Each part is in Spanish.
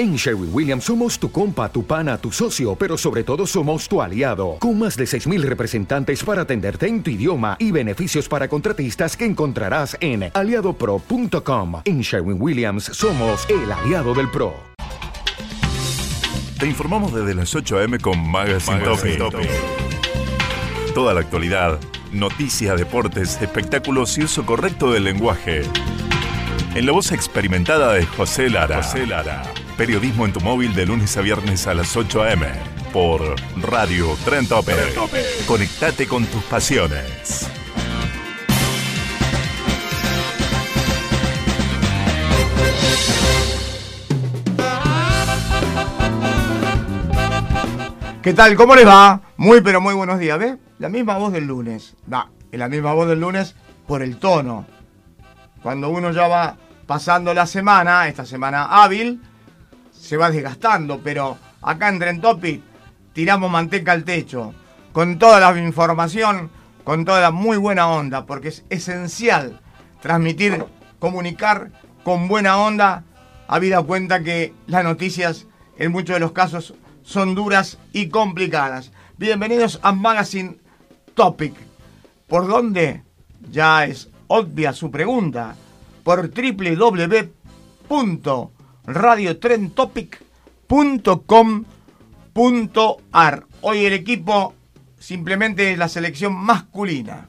En Sherwin Williams somos tu compa, tu pana, tu socio, pero sobre todo somos tu aliado, con más de 6.000 representantes para atenderte en tu idioma y beneficios para contratistas que encontrarás en aliadopro.com. En Sherwin Williams somos el aliado del PRO. Te informamos desde las 8 a.m. con Magazine, Topic. Toda la actualidad, noticias, deportes, espectáculos y uso correcto del lenguaje. En la voz experimentada de José Lara. José Lara. Periodismo en tu móvil de lunes a viernes a las 8 a.m. por Radio Tren Tope. Conectate con tus pasiones. ¿Qué tal? ¿Cómo les va? Muy pero muy buenos días. ¿Ves? La misma voz del lunes. Va, la misma voz del lunes por el tono. Cuando uno ya va pasando la semana, esta semana hábil, se va desgastando, pero acá en Tren Topic tiramos manteca al techo, con toda la información, con toda la muy buena onda, porque es esencial transmitir, comunicar con buena onda, habida cuenta que las noticias en muchos de los casos son duras y complicadas. Bienvenidos a Magazine Topic. ¿Por dónde? Ya es obvia su pregunta. Por www.radiotrentopic.com.ar. Hoy el equipo simplemente es la selección masculina.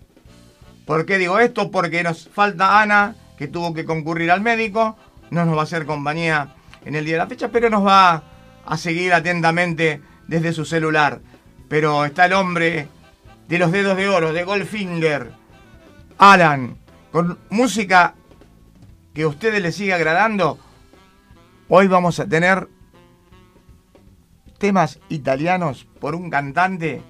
¿Por qué digo esto? Porque nos falta Ana, que tuvo que concurrir al médico. No nos va a hacer compañía en el día de la fecha, pero nos va a seguir atentamente desde su celular. Pero está el hombre de los dedos de oro, de Goldfinger, Alan, con música que a ustedes les sigue agradando. Hoy vamos a tener temas italianos por un cantante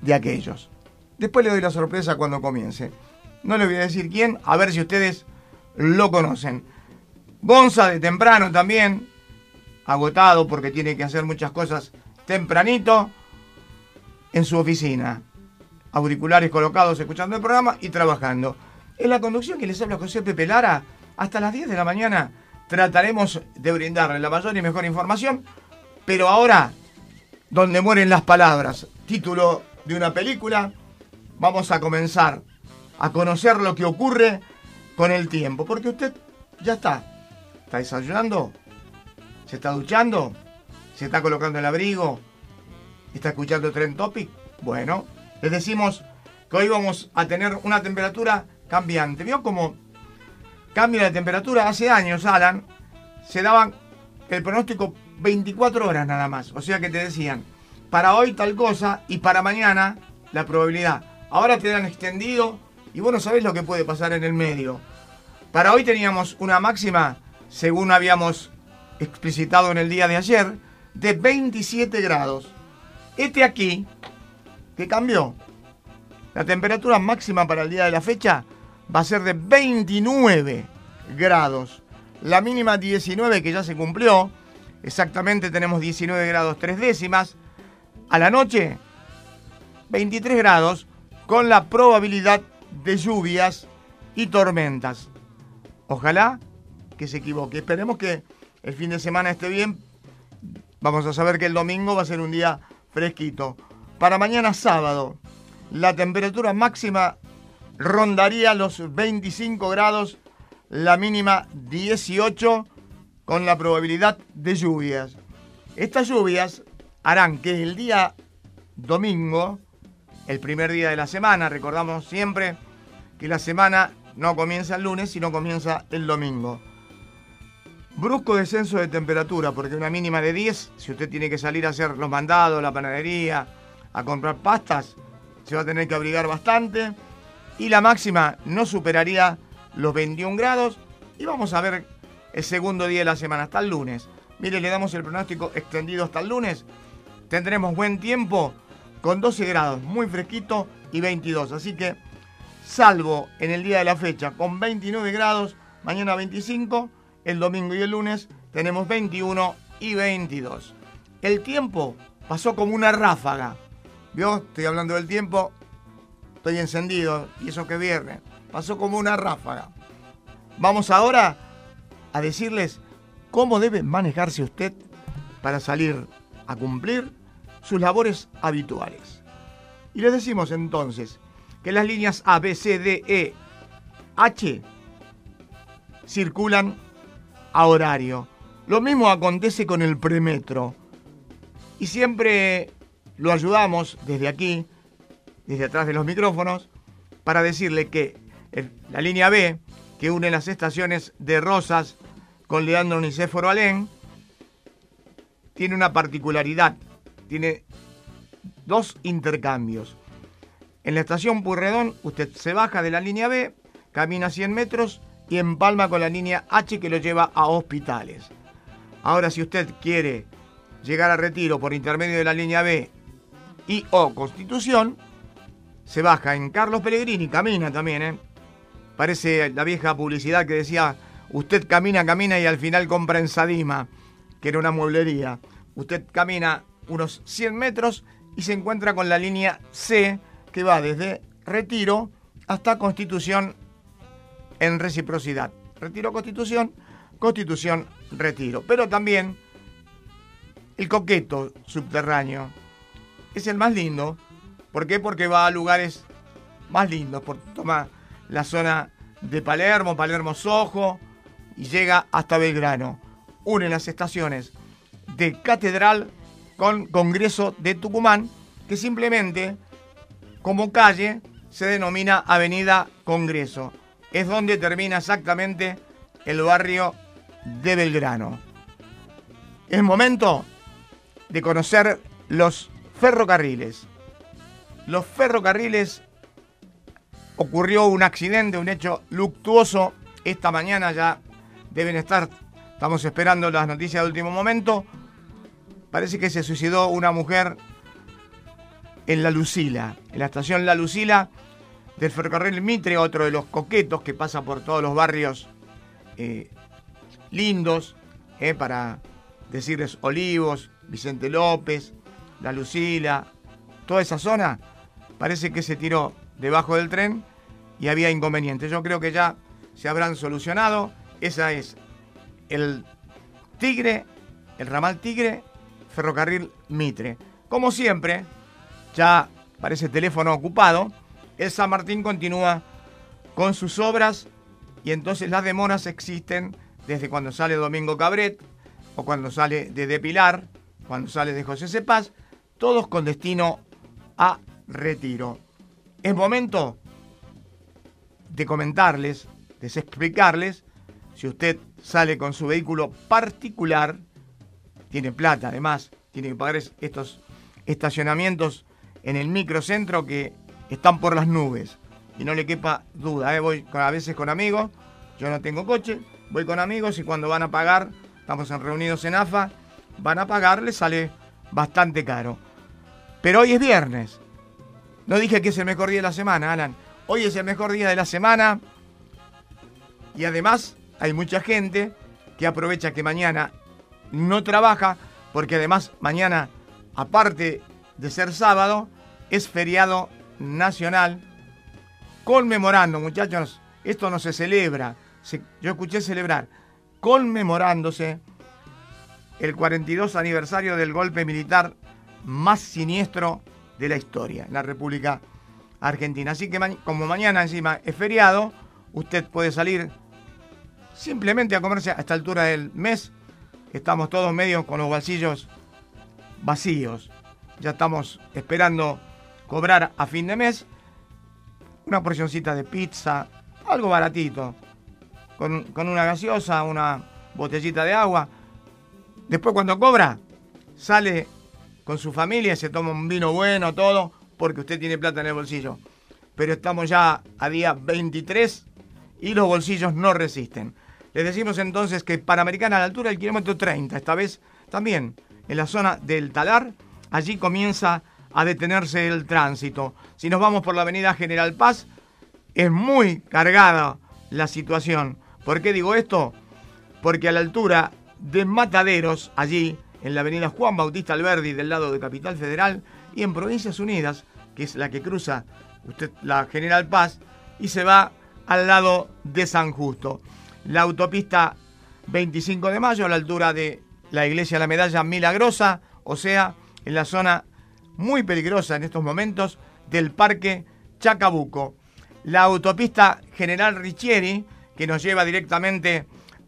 de aquellos. Después le doy la sorpresa cuando comience. No le voy a decir quién, a ver si ustedes lo conocen. Gonza de temprano también, agotado porque tiene que hacer muchas cosas tempranito en su oficina. Auriculares colocados escuchando el programa y trabajando. En la conducción que les habla José Pepe Lara, hasta las 10 de la mañana trataremos de brindarle la mayor y mejor información, pero ahora, donde mueren las palabras, título de una película, vamos a comenzar a conocer lo que ocurre con el tiempo, porque usted ya está, está desayunando, ¿Se está duchando? ¿Se está colocando el abrigo? ¿Está escuchando Trend Topic? Bueno, les decimos que hoy vamos a tener una temperatura cambiante. ¿Vio cómo cambia la temperatura? Hace años, Alan, se daban el pronóstico 24 horas nada más. O sea que te decían, para hoy tal cosa y para mañana la probabilidad. Ahora te dan extendido y vos no sabés lo que puede pasar en el medio. Para hoy teníamos una máxima, según habíamos explicitado en el día de ayer, de 27 grados. Este aquí, que cambió. La temperatura máxima para el día de la fecha va a ser de 29 grados. La mínima 19 que ya se cumplió. Exactamente tenemos 19 grados 3 décimas. A la noche, 23 grados con la probabilidad de lluvias y tormentas. Ojalá que se equivoque. Esperemos que el fin de semana esté bien, vamos a saber que el domingo va a ser un día fresquito. Para mañana sábado, la temperatura máxima rondaría los 25 grados, la mínima 18, con la probabilidad de lluvias. Estas lluvias harán que el día domingo, el primer día de la semana, recordamos siempre que la semana no comienza el lunes, sino comienza el domingo. Brusco descenso de temperatura, porque una mínima de 10, si usted tiene que salir a hacer los mandados, la panadería, a comprar pastas, se va a tener que abrigar bastante. Y la máxima no superaría los 21 grados. Y vamos a ver el segundo día de la semana, hasta el lunes. Mire, le damos el pronóstico extendido hasta el lunes. Tendremos buen tiempo con 12 grados, muy fresquito y 22. Así que, salvo en el día de la fecha con 29 grados, mañana 25 el domingo y el lunes tenemos 21 y 22. El tiempo pasó como una ráfaga. ¿Vio? Estoy hablando del tiempo, estoy encendido y eso que viernes. Pasó como una ráfaga. Vamos ahora a decirles cómo debe manejarse usted para salir a cumplir sus labores habituales. Y les decimos entonces que las líneas A, B, C, D, E, H circulan a horario. Lo mismo acontece con el premetro. Y siempre lo ayudamos desde aquí, desde atrás de los micrófonos, para decirle que la línea B, que une las estaciones de Rosas con Leandro Nicéforo Alén, tiene una particularidad. Tiene dos intercambios. En la estación Purredón, usted se baja de la línea B, camina 100 metros y empalma con la línea H que lo lleva a hospitales. Ahora, si usted quiere llegar a retiro por intermedio de la línea B y o Constitución, se baja en Carlos Pellegrini, camina también, ¿eh? Parece la vieja publicidad que decía, usted camina, camina y al final compra en Sadima, que era una mueblería. Usted camina unos 100 metros y se encuentra con la línea C, que va desde Retiro hasta Constitución en reciprocidad. Retiro Constitución, Constitución Retiro. Pero también el coqueto subterráneo es el más lindo. ¿Por qué? Porque va a lugares más lindos. Por, toma la zona de Palermo, Palermo Sojo y llega hasta Belgrano. Une las estaciones de Catedral con Congreso de Tucumán, que simplemente como calle se denomina Avenida Congreso. Es donde termina exactamente el barrio de Belgrano. Es momento de conocer los ferrocarriles. Los ferrocarriles ocurrió un accidente, un hecho luctuoso. Esta mañana ya deben estar, estamos esperando las noticias de último momento. Parece que se suicidó una mujer en La Lucila, en la estación La Lucila del ferrocarril Mitre, otro de los coquetos que pasa por todos los barrios eh, lindos, eh, para decirles Olivos, Vicente López, La Lucila, toda esa zona, parece que se tiró debajo del tren y había inconvenientes. Yo creo que ya se habrán solucionado. Esa es el Tigre, el ramal Tigre, ferrocarril Mitre. Como siempre, ya parece teléfono ocupado, el San Martín continúa con sus obras y entonces las demoras existen desde cuando sale Domingo Cabret o cuando sale de Depilar, cuando sale de José Cepaz, todos con destino a retiro. Es momento de comentarles, de explicarles, si usted sale con su vehículo particular, tiene plata además, tiene que pagar estos estacionamientos en el microcentro que están por las nubes. Y no le quepa duda, ¿eh? voy a veces con amigos, yo no tengo coche, voy con amigos y cuando van a pagar, estamos reunidos en AFA, van a pagar, les sale bastante caro. Pero hoy es viernes. No dije que es el mejor día de la semana, Alan. Hoy es el mejor día de la semana. Y además hay mucha gente que aprovecha que mañana no trabaja, porque además mañana, aparte de ser sábado, es feriado nacional, conmemorando, muchachos, esto no se celebra, yo escuché celebrar, conmemorándose el 42 aniversario del golpe militar más siniestro de la historia en la República Argentina. Así que como mañana encima es feriado, usted puede salir simplemente a comerse a esta altura del mes. Estamos todos medio con los bolsillos vacíos ya estamos esperando cobrar a fin de mes una porcioncita de pizza, algo baratito, con, una gaseosa, una botellita de agua. Después cuando cobra, sale con su familia, se toma un vino bueno, todo, porque usted tiene plata en el bolsillo. Pero estamos ya a día 23 y los bolsillos no resisten. Les decimos entonces que Panamericana a la altura del kilómetro 30, esta vez también en la zona del Talar, allí comienza a detenerse el tránsito. Si nos vamos por la avenida General Paz, es muy cargada la situación. ¿Por qué digo esto? Porque a la altura de Mataderos, allí en la avenida Juan Bautista Alberdi del lado de Capital Federal y en Provincias Unidas, que es la que cruza usted la General Paz y se va al lado de San Justo. La autopista 25 de mayo, a la altura de la iglesia La Medalla Milagrosa, o sea, en la zona muy peligrosa en estos momentos del Parque Chacabuco. La autopista General Richieri, que nos lleva directamente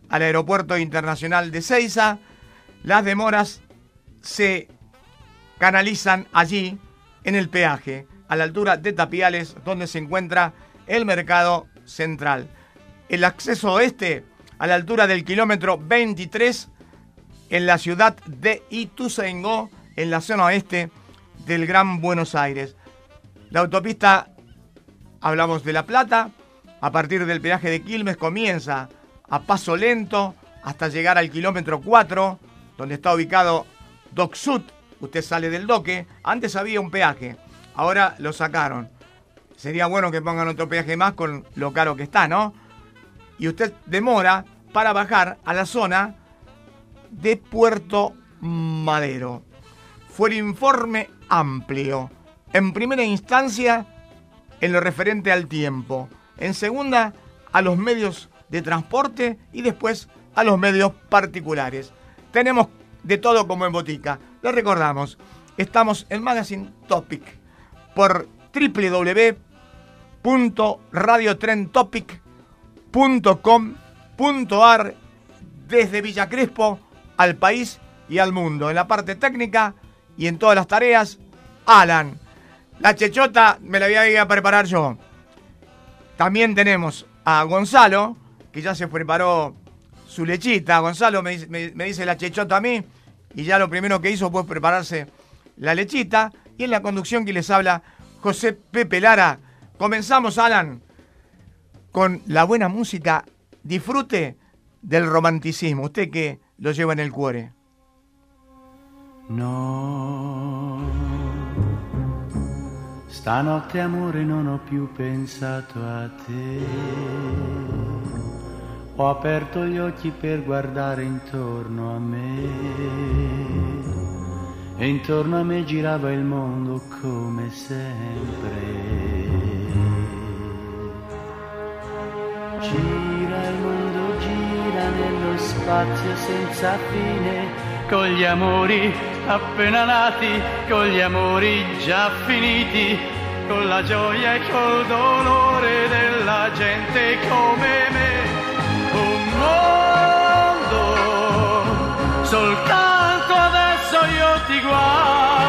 al Aeropuerto Internacional de Ceiza, las demoras se canalizan allí en el peaje, a la altura de Tapiales, donde se encuentra el mercado central. El acceso oeste, a la altura del kilómetro 23, en la ciudad de Ituzaingó, en la zona oeste del Gran Buenos Aires. La autopista, hablamos de La Plata, a partir del peaje de Quilmes comienza a paso lento hasta llegar al kilómetro 4, donde está ubicado Doc Sud. Usted sale del doque. Antes había un peaje, ahora lo sacaron. Sería bueno que pongan otro peaje más con lo caro que está, ¿no? Y usted demora para bajar a la zona de Puerto Madero. Fue el informe amplio. En primera instancia, en lo referente al tiempo. En segunda, a los medios de transporte y después a los medios particulares. Tenemos de todo como en botica. Les recordamos, estamos en Magazine Topic por www.radiotrentopic.com.ar desde Villa Crespo al país y al mundo. En la parte técnica y en todas las tareas, Alan. La chechota me la voy a ir a preparar yo. También tenemos a Gonzalo, que ya se preparó su lechita. Gonzalo me, dice la chechota a mí, y ya lo primero que hizo fue prepararse la lechita. Y en la conducción que les habla José Pepe Lara. Comenzamos, Alan, con la buena música. Disfrute del romanticismo. Usted que lo lleva en el cuore. No, stanotte amore non ho più pensato a te. Ho aperto gli occhi per guardare intorno a me. E intorno a me girava il mondo come sempre. Gira il mondo, gira nello spazio senza fine con gli amori appena nati, con gli amori già finiti, con la gioia e col dolore della gente come me. Mondo, soltanto adesso io ti guardo,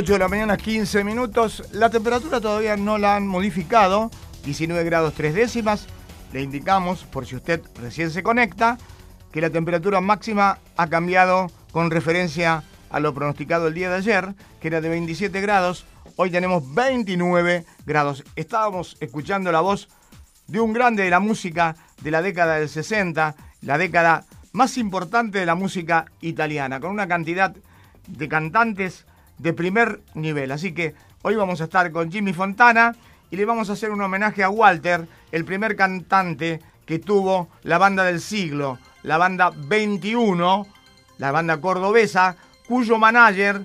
8 de la mañana, 15 minutos. La temperatura todavía no la han modificado. 19 grados 3 décimas. Le indicamos, por si usted recién se conecta, que la temperatura máxima ha cambiado con referencia a lo pronosticado el día de ayer, que era de 27 grados. Hoy tenemos 29 grados. Estábamos escuchando la voz de un grande de la música de la década del 60, la década más importante de la música italiana, con una cantidad de cantantes de primer nivel. Así que hoy vamos a estar con Jimmy Fontana y le vamos a hacer un homenaje a Walter, el primer cantante que tuvo la banda del siglo, la banda 21, la banda cordobesa, cuyo manager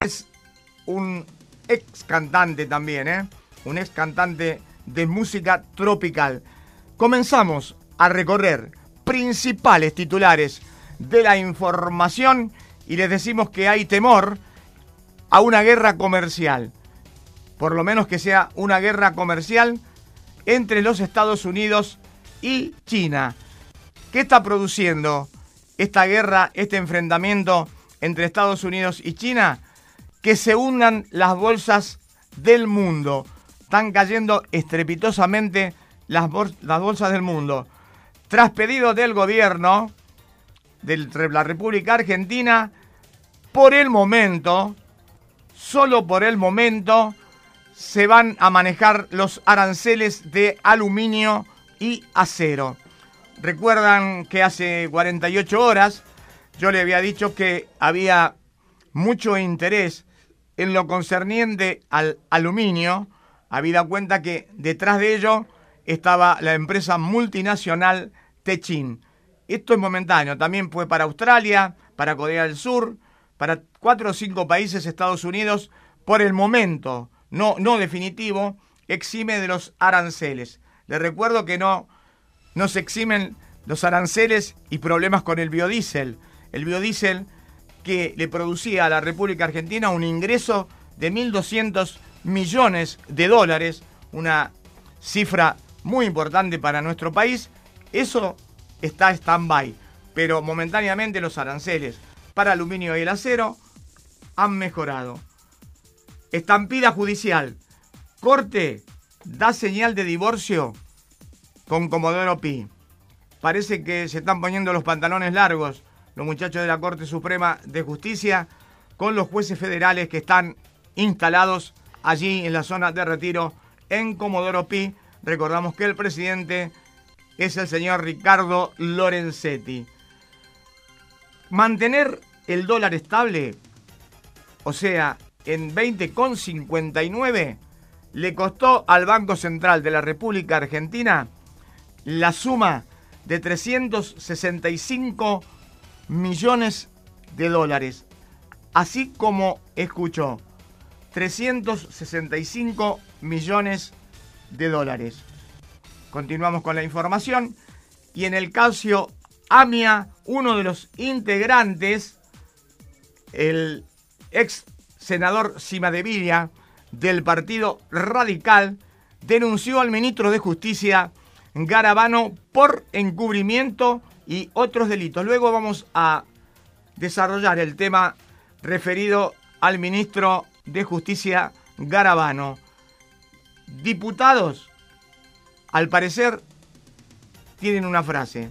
Es un ex cantante también, ¿eh? Un ex cantante de música tropical. Comenzamos a recorrer principales titulares de la información y les decimos que hay temor a una guerra comercial. Por lo menos que sea una guerra comercial entre los Estados Unidos y China. ¿Qué está produciendo esta guerra, este enfrentamiento entre Estados Unidos y China, que se hundan las bolsas del mundo. Están cayendo estrepitosamente las, bolsas del mundo. Tras pedido del gobierno de la República Argentina, por el momento, solo por el momento, se van a manejar los aranceles de aluminio y acero. Recuerdan que hace 48 horas yo le había dicho que había mucho interés en lo concerniente al aluminio, habida cuenta que detrás de ello estaba la empresa multinacional Techin. Esto es momentáneo, también fue para Australia, para Corea del Sur, para cuatro o cinco países, Estados Unidos, por el momento, no, no definitivo, exime de los aranceles. Les recuerdo que no, no se eximen los aranceles y problemas con el biodiesel el biodiesel que le producía a la República Argentina un ingreso de 1.200 millones de dólares, una cifra muy importante para nuestro país. Eso está stand-by, pero momentáneamente los aranceles para aluminio y el acero han mejorado. Estampida judicial. Corte da señal de divorcio con Comodoro Pi. Parece que se están poniendo los pantalones largos los muchachos de la Corte Suprema de Justicia con los jueces federales que están instalados allí en la zona de retiro en Comodoro Pi. Recordamos que el presidente es el señor Ricardo Lorenzetti. Mantener el dólar estable, o sea, en 20,59, le costó al Banco Central de la República Argentina la suma de 365 millones de dólares. Así como escuchó, 365 millones de dólares. Continuamos con la información. Y en el caso AMIA, uno de los integrantes, el ex senador Cimadevilla del Partido Radical, denunció al ministro de Justicia Garabano por encubrimiento y otros delitos. Luego vamos a desarrollar el tema referido al ministro de Justicia Garabano. Diputados, al parecer, tienen una frase.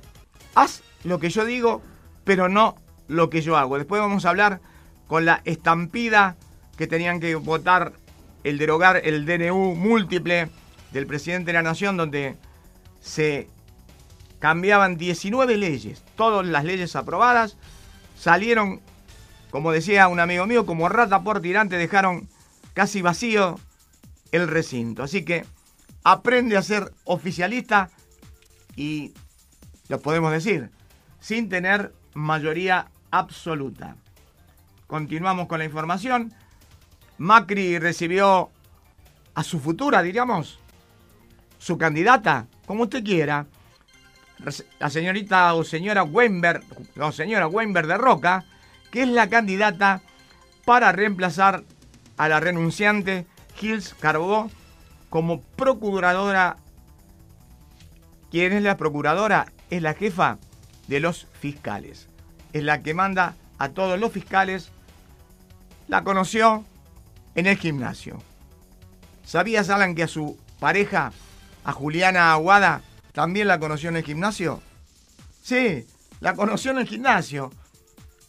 Haz lo que yo digo, pero no lo que yo hago. Después vamos a hablar con la estampida que tenían que votar el derogar el DNU múltiple del presidente de la Nación, donde se cambiaban 19 leyes, todas las leyes aprobadas, salieron, como decía un amigo mío, como rata por tirante, dejaron casi vacío el recinto. Así que aprende a ser oficialista y lo podemos decir, sin tener mayoría absoluta. Continuamos con la información. Macri recibió a su futura, diríamos, su candidata, como usted quiera, la señorita o señora Weinberg, o señora Weinberg de Roca, que es la candidata para reemplazar a la renunciante Hills Carbó como procuradora. ¿Quién es la procuradora? Es la jefa de los fiscales. Es la que manda a todos los fiscales. La conoció en el gimnasio. ¿Sabías, Alan, que a su pareja, a Juliana Aguada, también la conoció en el gimnasio? Sí, la conoció en el gimnasio.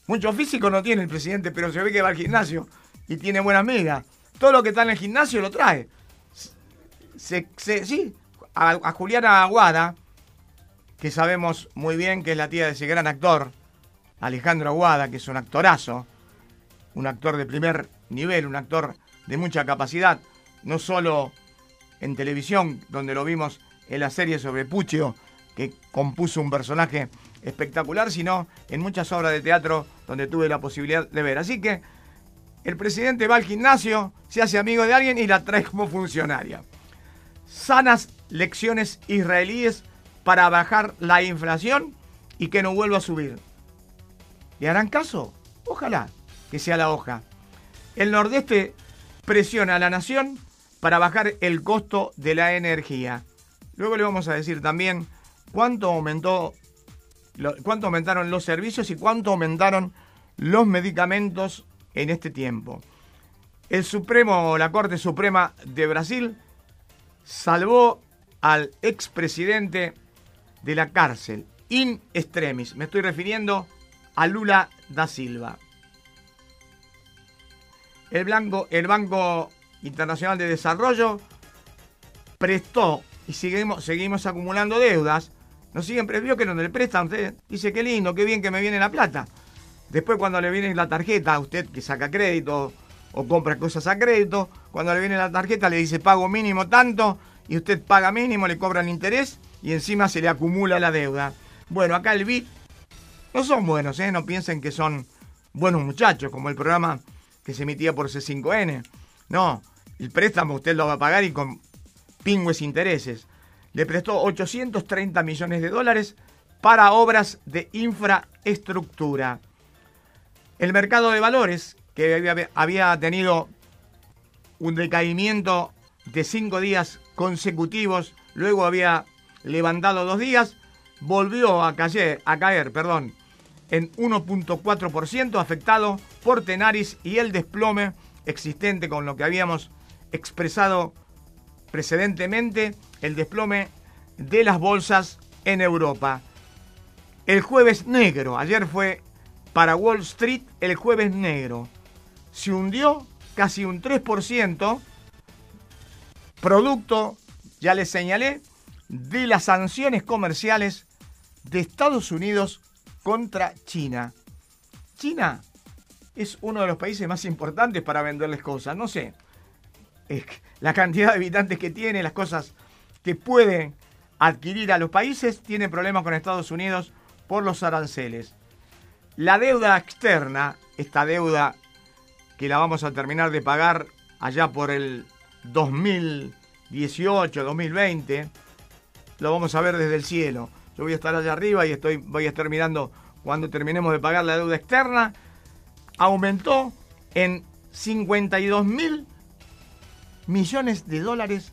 Mucho físico no tiene el presidente, pero se ve que va al gimnasio y tiene buena amiga. Todo lo que está en el gimnasio lo trae. Sí, a, Juliana Aguada, que sabemos muy bien que es la tía de ese gran actor, Alejandro Aguada, que es un actorazo, un actor de primer nivel, un actor de mucha capacidad, no solo en televisión, donde lo vimos en la serie sobre Puccio, que compuso un personaje espectacular, sino en muchas obras de teatro donde tuve la posibilidad de ver. Así que el presidente va al gimnasio, se hace amigo de alguien y la trae como funcionaria. Sanas lecciones israelíes para bajar la inflación y que no vuelva a subir. ¿Le harán caso? Ojalá que sea la hoja. El Nordeste presiona a la nación para bajar el costo de la energía. Luego le vamos a decir también cuánto aumentó aumentaron los servicios y cuánto aumentaron los medicamentos en este tiempo. El Supremo, la Corte Suprema de Brasil, salvó al expresidente de la cárcel, in extremis. Me estoy refiriendo a Lula da Silva. El, el Banco Internacional de Desarrollo prestó y seguimos, seguimos acumulando deudas. Nos siguen, vio que no le prestan, usted dice qué lindo, qué bien que me viene la plata. Después cuando le viene la tarjeta, usted que saca crédito o compra cosas a crédito, cuando le viene la tarjeta le dice pago mínimo tanto y usted paga mínimo, le cobran interés y encima se le acumula la deuda. Bueno, acá el BIT no son buenos, ¿eh? no piensen que son buenos muchachos, como el programa que se emitía por C5N. No, el préstamo usted lo va a pagar y con pingües intereses. Le prestó 830 millones de dólares para obras de infraestructura. El mercado de valores, que había tenido un decaimiento de cinco días consecutivos, luego había levantado dos días, volvió a caer, a caer perdón, en 1.4%, afectado por Tenaris y el desplome existente con lo que habíamos expresado precedentemente, el desplome de las bolsas en Europa. El jueves negro, ayer fue para Wall Street el jueves negro. Se hundió casi un 3%, producto, ya les señalé, de las sanciones comerciales de Estados Unidos contra China. China es uno de los países más importantes para venderles cosas. No sé, la cantidad de habitantes que tiene, las cosas que pueden adquirir a los países, tiene problemas con Estados Unidos por los aranceles. La deuda externa, esta deuda que la vamos a terminar de pagar allá por el 2018, 2020, lo vamos a ver desde el cielo. Yo voy a estar allá arriba y estoy, voy a estar mirando cuando terminemos de pagar la deuda externa. Aumentó en 52 mil millones de dólares.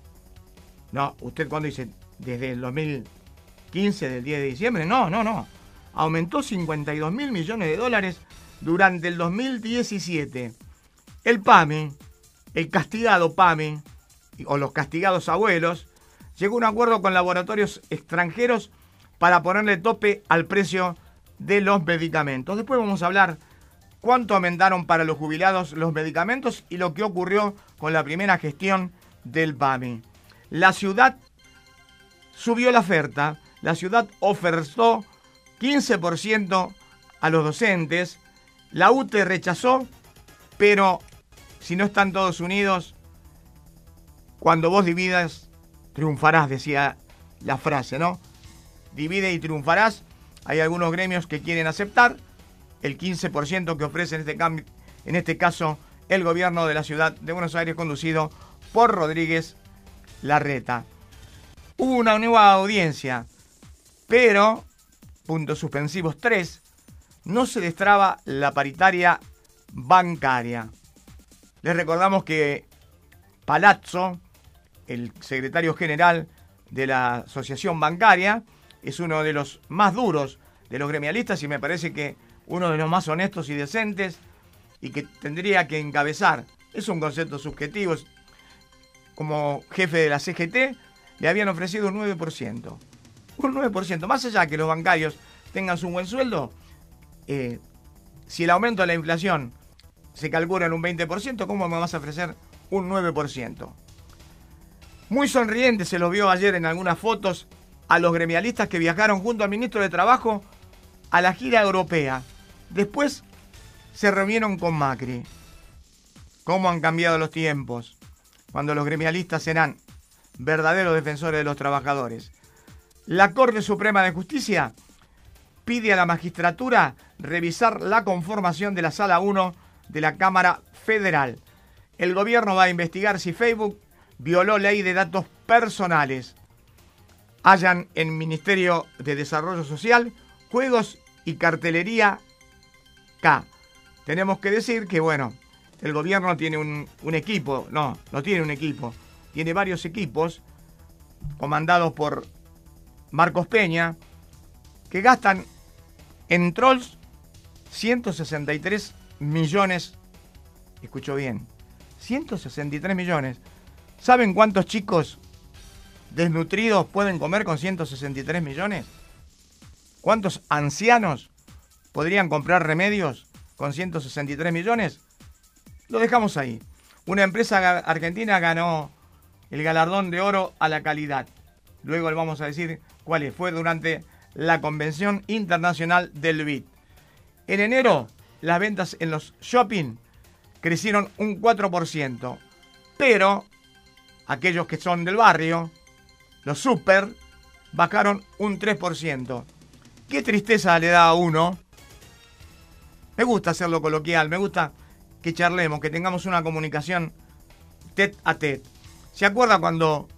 No, usted cuando dice desde el 2015, del 10 de diciembre, no, no, no aumentó 52 mil millones de dólares durante el 2017. El PAMI, el castigado PAMI, o los castigados abuelos, llegó a un acuerdo con laboratorios extranjeros para ponerle tope al precio de los medicamentos. Después vamos a hablar cuánto aumentaron para los jubilados los medicamentos y lo que ocurrió con la primera gestión del PAMI. La ciudad subió la oferta, la ciudad ofertó 15% a los docentes. La UTE rechazó, pero si no están todos unidos, cuando vos dividas, triunfarás, decía la frase, ¿no? Divide y triunfarás. Hay algunos gremios que quieren aceptar el 15% que ofrece en este, en este caso el gobierno de la ciudad de Buenos Aires conducido por Rodríguez Larreta. Hubo una nueva audiencia, pero puntos suspensivos 3, no se destraba la paritaria bancaria. Les recordamos que Palazzo, el secretario general de la Asociación Bancaria, es uno de los más duros de los gremialistas y me parece que uno de los más honestos y decentes y que tendría que encabezar. Es un concepto subjetivo. Como jefe de la CGT le habían ofrecido un 9%. Un 9%. Más allá que los bancarios tengan su buen sueldo, eh, si el aumento de la inflación se calcula en un 20%, ¿cómo me vas a ofrecer un 9%? Muy sonriente se lo vio ayer en algunas fotos a los gremialistas que viajaron junto al ministro de Trabajo a la gira europea. Después se reunieron con Macri. ¿Cómo han cambiado los tiempos? Cuando los gremialistas serán verdaderos defensores de los trabajadores. La Corte Suprema de Justicia pide a la magistratura revisar la conformación de la Sala 1 de la Cámara Federal. El gobierno va a investigar si Facebook violó ley de datos personales. Hayan en Ministerio de Desarrollo Social juegos y cartelería K. Tenemos que decir que, bueno, el gobierno tiene un, equipo, no, no tiene un equipo, tiene varios equipos comandados por Marcos Peña, que gastan en trolls 163 millones. Escucho bien, 163 millones. ¿Saben cuántos chicos desnutridos pueden comer con 163 millones? ¿Cuántos ancianos podrían comprar remedios con 163 millones? Lo dejamos ahí. Una empresa argentina ganó el galardón de oro a la calidad. Luego le vamos a decir cuál Fue durante la Convención Internacional del BIT. En enero, las ventas en los shopping crecieron un 4%, pero aquellos que son del barrio, los super, bajaron un 3%. Qué tristeza le da a uno. Me gusta hacerlo coloquial, me gusta que charlemos, que tengamos una comunicación tet a tet. ¿Se acuerda cuando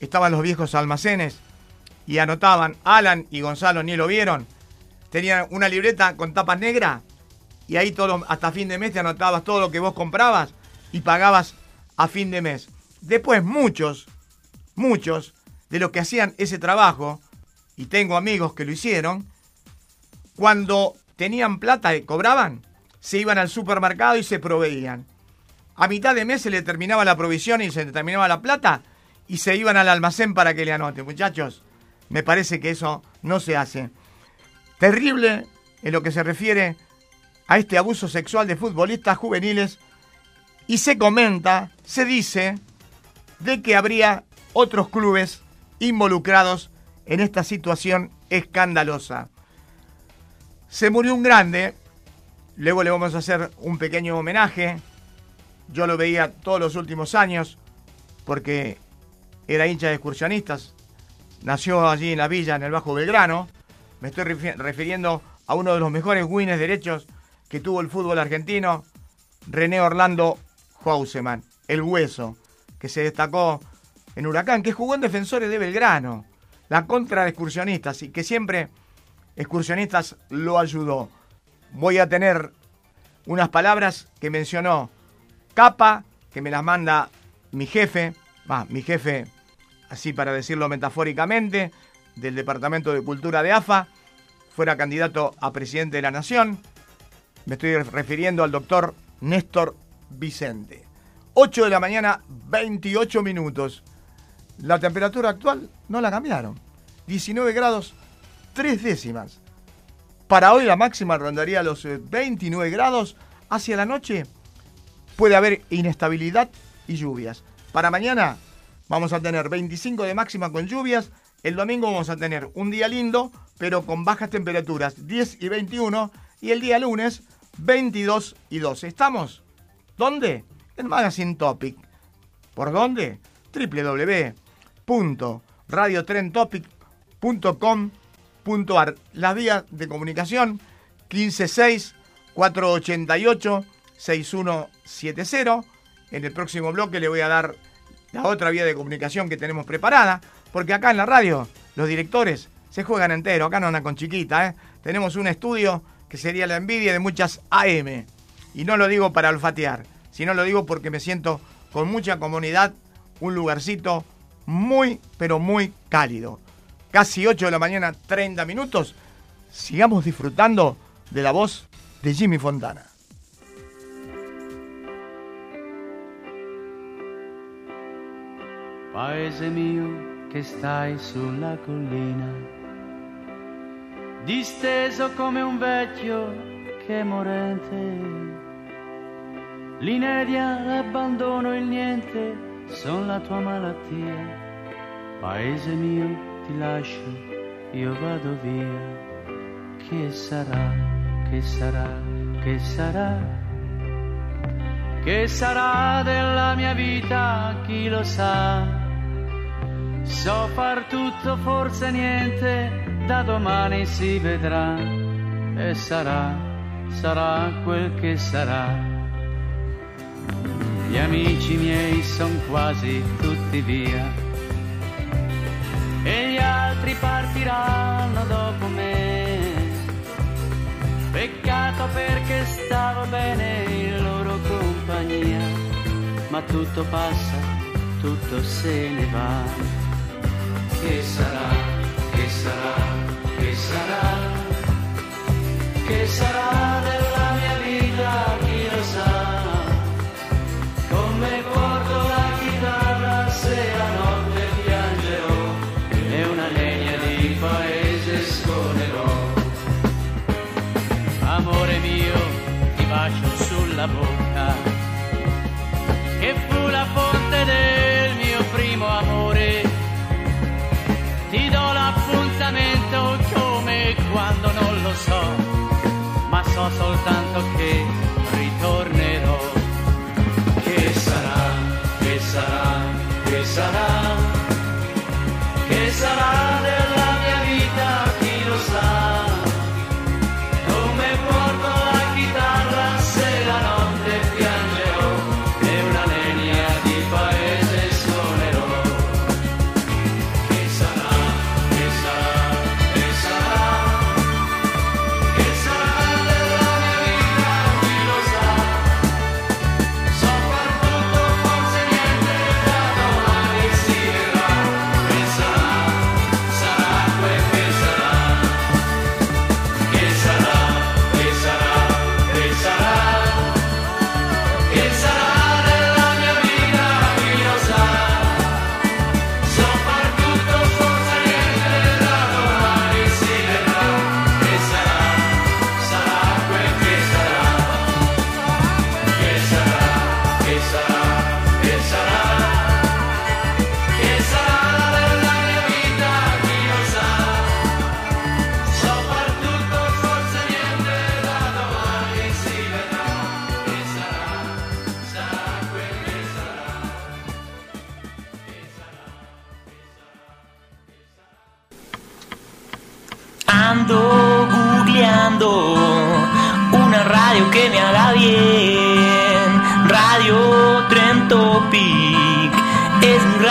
estaban los viejos almacenes y anotaban, Alan y Gonzalo ni lo vieron, tenían una libreta con tapas negras y ahí todo, hasta fin de mes te anotabas todo lo que vos comprabas y pagabas a fin de mes. Después muchos, muchos de los que hacían ese trabajo, y tengo amigos que lo hicieron, cuando tenían plata y cobraban, se iban al supermercado y se proveían. A mitad de mes se le terminaba la provisión y se le terminaba la plata y se iban al almacén para que le anoten. Muchachos, me parece que eso no se hace. Terrible en lo que se refiere a este abuso sexual de futbolistas juveniles y se comenta, se dice, de que habría otros clubes involucrados en esta situación escandalosa. Se murió un grande, luego le vamos a hacer un pequeño homenaje. Yo lo veía todos los últimos años porque era hincha de excursionistas, nació allí en la villa, en el Bajo Belgrano. Me estoy refiriendo a uno de los mejores wins derechos que tuvo el fútbol argentino, René Orlando Houseman, el hueso, que se destacó en Huracán, que jugó en Defensores de Belgrano, la contra de excursionistas, y que siempre excursionistas lo ayudó. Voy a tener unas palabras que mencionó Capa, que me las manda mi jefe, va, mi jefe así para decirlo metafóricamente, del Departamento de Cultura de AFA, fuera candidato a presidente de la Nación. Me estoy refiriendo al doctor Néstor Vicente. 8 de la mañana, 28 minutos. La temperatura actual no la cambiaron. 19 grados, 3 décimas. Para hoy la máxima rondaría los 29 eh, grados. Hacia la noche puede haber inestabilidad y lluvias. Para mañana Vamos a tener 25 de máxima con lluvias. El domingo vamos a tener un día lindo, pero con bajas temperaturas, 10 y 21. Y el día lunes, 22 y 12. ¿Estamos? ¿Dónde? En Magazine Topic. ¿Por dónde? www.radiotrentopic.com.ar Las vías de comunicación 156 488 6170. En el próximo bloque le voy a dar la otra vía de comunicación que tenemos preparada, porque acá en la radio los directores se juegan entero, acá no andan con chiquita, ¿eh? tenemos un estudio que sería la envidia de muchas AM, y no lo digo para olfatear, sino lo digo porque me siento con mucha comunidad, un lugarcito muy, pero muy cálido. Casi 8 de la mañana, 30 minutos. Sigamos disfrutando de la voz de Jimmy Fontana. Paese mio che stai sulla collina, disteso come un vecchio che morente. L'inedia, l'abbandono, il niente, son la tua malattia. Paese mio, ti lascio, io vado via. Che sarà, che sarà, che sarà? Che sarà della mia vita, chi lo sa? So far tutto, forse niente, da domani si vedrà e sarà, sarà quel che sarà. Gli amici miei son quasi tutti via altri partiranno dopo me. Peccato perché stavo bene in loro compagnia, ma tutto passa, tutto se ne va che sarà, che sarà, che sarà, che sarà della soltanto che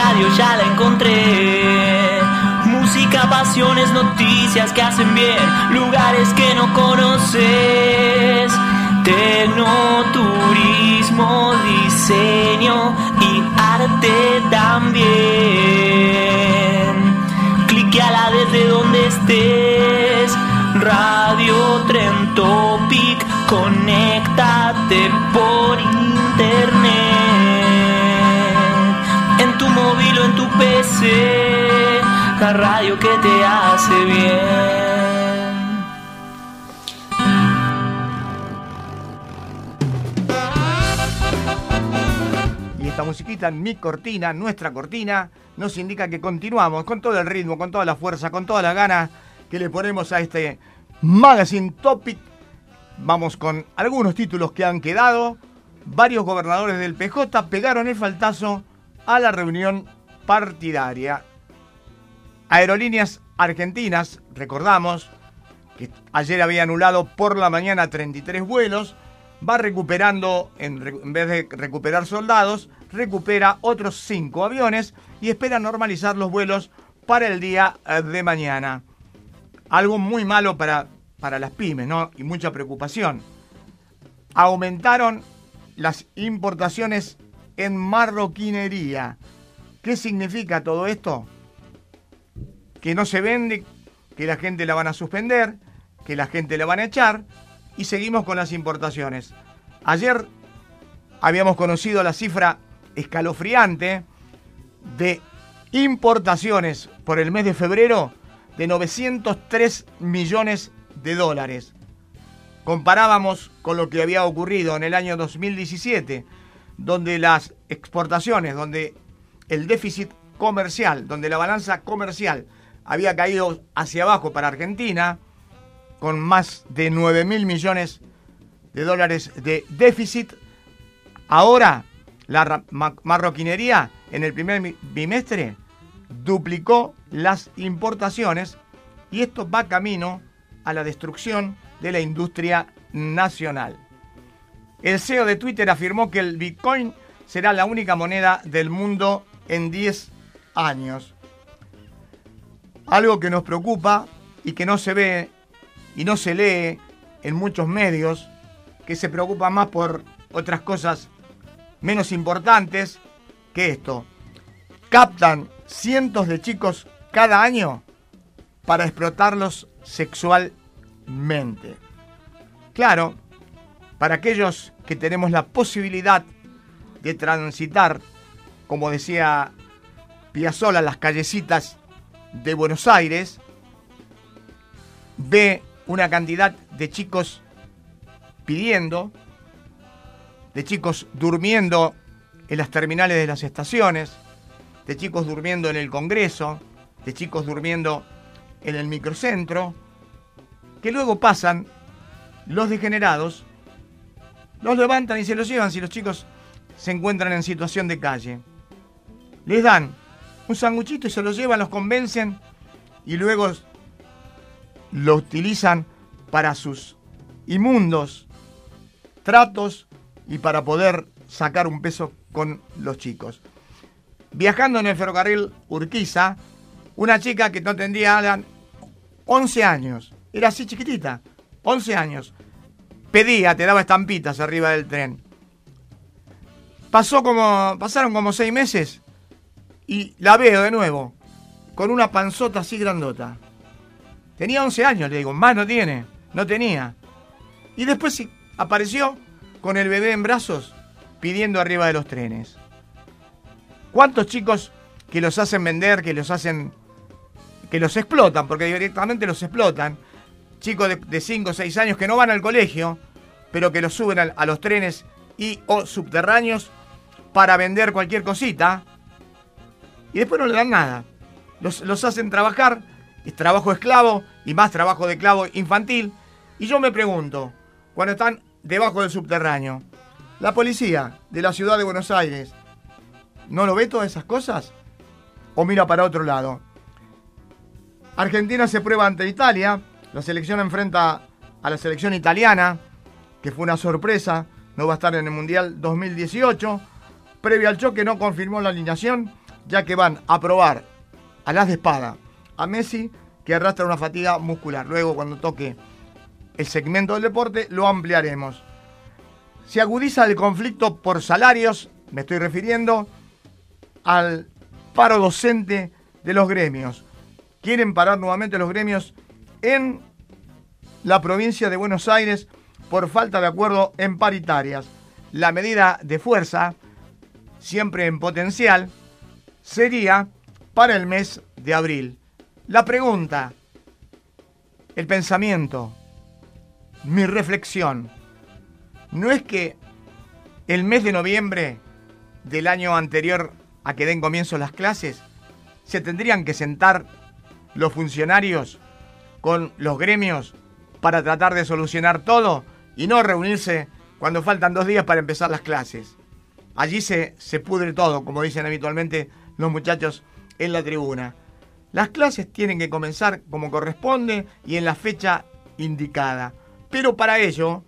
radio, ya la encontré. Música, pasiones, noticias que hacen bien, lugares que no conoces. Tecnoturismo, diseño y arte también. Cliqueala desde donde estés. Radio Tren Topic, conéctate por internet. Tu móvil o en tu PC, la radio que te hace bien. Y esta musiquita, mi cortina, nuestra cortina, nos indica que continuamos con todo el ritmo, con toda la fuerza, con toda la ganas que le ponemos a este Magazine Topic. Vamos con algunos títulos que han quedado. Varios gobernadores del PJ pegaron el faltazo a la reunión partidaria. Aerolíneas Argentinas, recordamos que ayer había anulado por la mañana 33 vuelos, va recuperando, en, vez de recuperar soldados, recupera otros 5 aviones y espera normalizar los vuelos para el día eh, de mañana. Algo muy malo para, para las pymes, ¿no? Y mucha preocupación. Aumentaron las importaciones en marroquinería. ¿Qué significa todo esto? Que no se vende, que la gente la van a suspender, que la gente la van a echar y seguimos con las importaciones. Ayer habíamos conocido la cifra escalofriante de importaciones por el mes de febrero de 903 millones de dólares. Comparábamos con lo que había ocurrido en el año 2017, donde las exportaciones, donde el déficit comercial, donde la balanza comercial había caído hacia abajo para Argentina, con más de 9 mil millones de dólares de déficit, ahora la marroquinería en el primer bimestre duplicó las importaciones y esto va camino a la destrucción de la industria nacional. El CEO de Twitter afirmó que el Bitcoin será la única moneda del mundo en 10 años. Algo que nos preocupa y que no se ve y no se lee en muchos medios, que se preocupa más por otras cosas menos importantes que esto. Captan cientos de chicos cada año para explotarlos sexualmente. Claro, para aquellos que tenemos la posibilidad de transitar, como decía Piazzolla, las callecitas de Buenos Aires, ve una cantidad de chicos pidiendo, de chicos durmiendo en las terminales de las estaciones, de chicos durmiendo en el Congreso, de chicos durmiendo en el microcentro, que luego pasan los degenerados, los levantan y se los llevan si los chicos se encuentran en situación de calle. Les dan un sanguchito y se los llevan, los convencen y luego lo utilizan para sus inmundos tratos y para poder sacar un peso con los chicos. Viajando en el ferrocarril Urquiza, una chica que no tendría 11 años, era así chiquitita, 11 años, pedía, te daba estampitas arriba del tren. Pasó como, pasaron como 6 meses y la veo de nuevo, con una panzota así grandota. Tenía 11 años, le digo, más no tiene, no tenía. Y después apareció con el bebé en brazos pidiendo arriba de los trenes. ¿Cuántos chicos que los hacen vender, que los hacen, que los explotan, porque directamente los explotan? Chicos de 5 o 6 años que no van al colegio, pero que los suben a, los trenes y o subterráneos para vender cualquier cosita. Y después no le dan nada. Los, los hacen trabajar, es trabajo esclavo y más trabajo de esclavo infantil. Y yo me pregunto, cuando están debajo del subterráneo, la policía de la ciudad de Buenos Aires, ¿no lo ve todas esas cosas? ¿O mira para otro lado? Argentina se prueba ante Italia, la selección enfrenta a la selección italiana, que fue una sorpresa, no va a estar en el Mundial 2018. Previo al choque no confirmó la alineación, ya que van a probar a las de espada a Messi, que arrastra una fatiga muscular. Luego, cuando toque el segmento del deporte, lo ampliaremos. Se agudiza el conflicto por salarios, me estoy refiriendo al paro docente de los gremios. Quieren parar nuevamente los gremios en la provincia de Buenos Aires por falta de acuerdo en paritarias. La medida de fuerza, siempre en potencial, sería para el mes de abril. La pregunta, el pensamiento, mi reflexión no es que el mes de noviembre del año anterior a que den comienzo las clases, se tendrían que sentar los funcionarios con los gremios para tratar de solucionar todo y no reunirse cuando faltan dos días para empezar las clases. Allí se, se pudre todo, como dicen habitualmente los muchachos en la tribuna. Las clases tienen que comenzar como corresponde y en la fecha indicada. Pero para ello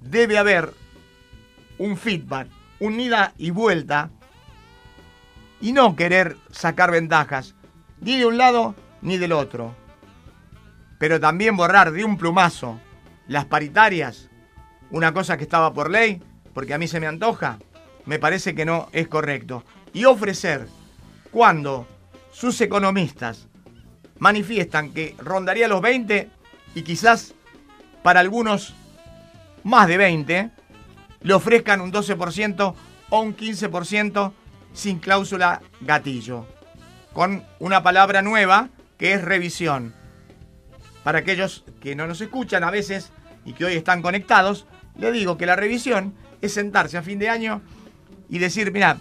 debe haber un feedback, un ida y vuelta, y no querer sacar ventajas, ni de un lado ni del otro. Pero también borrar de un plumazo las paritarias, una cosa que estaba por ley, porque a mí se me antoja, me parece que no es correcto. Y ofrecer cuando sus economistas manifiestan que rondaría los 20 y quizás para algunos más de 20, le ofrezcan un 12% o un 15% sin cláusula gatillo, con una palabra nueva que es revisión. Para aquellos que no nos escuchan a veces y que hoy están conectados, le digo que la revisión es sentarse a fin de año y decir, mira,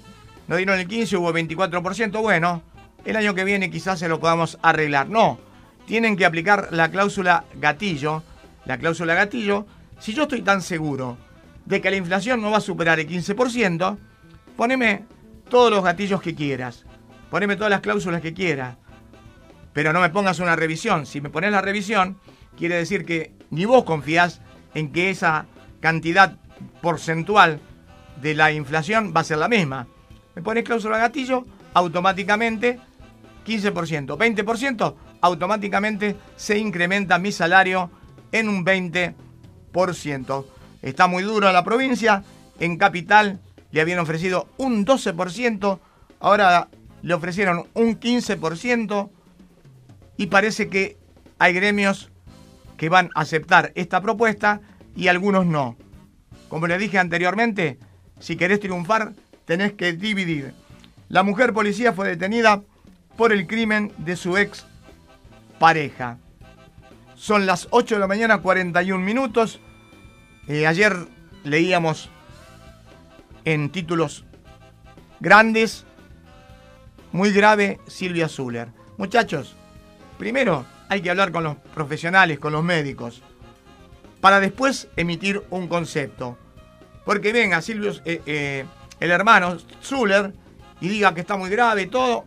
no dieron el 15, hubo 24%, bueno, el año que viene quizás se lo podamos arreglar. No, tienen que aplicar la cláusula gatillo, la cláusula gatillo, si yo estoy tan seguro de que la inflación no va a superar el 15%, poneme todos los gatillos que quieras, poneme todas las cláusulas que quieras, pero no me pongas una revisión. Si me pones la revisión, quiere decir que ni vos confías en que esa cantidad porcentual de la inflación va a ser la misma. Me pones cláusula gatillo, automáticamente 15%, 20%, automáticamente se incrementa mi salario en un 20%. Está muy duro la provincia, en capital le habían ofrecido un 12%, ahora le ofrecieron un 15% y parece que hay gremios que van a aceptar esta propuesta y algunos no. Como les dije anteriormente, si querés triunfar, tenés que dividir. La mujer policía fue detenida por el crimen de su ex pareja. Son las 8 de la mañana, 41 minutos. Eh, ayer leíamos en títulos grandes, muy grave, Silvia Zuller. Muchachos, primero hay que hablar con los profesionales, con los médicos, para después emitir un concepto. Porque venga Silvio, eh, eh, el hermano Zuller, y diga que está muy grave todo,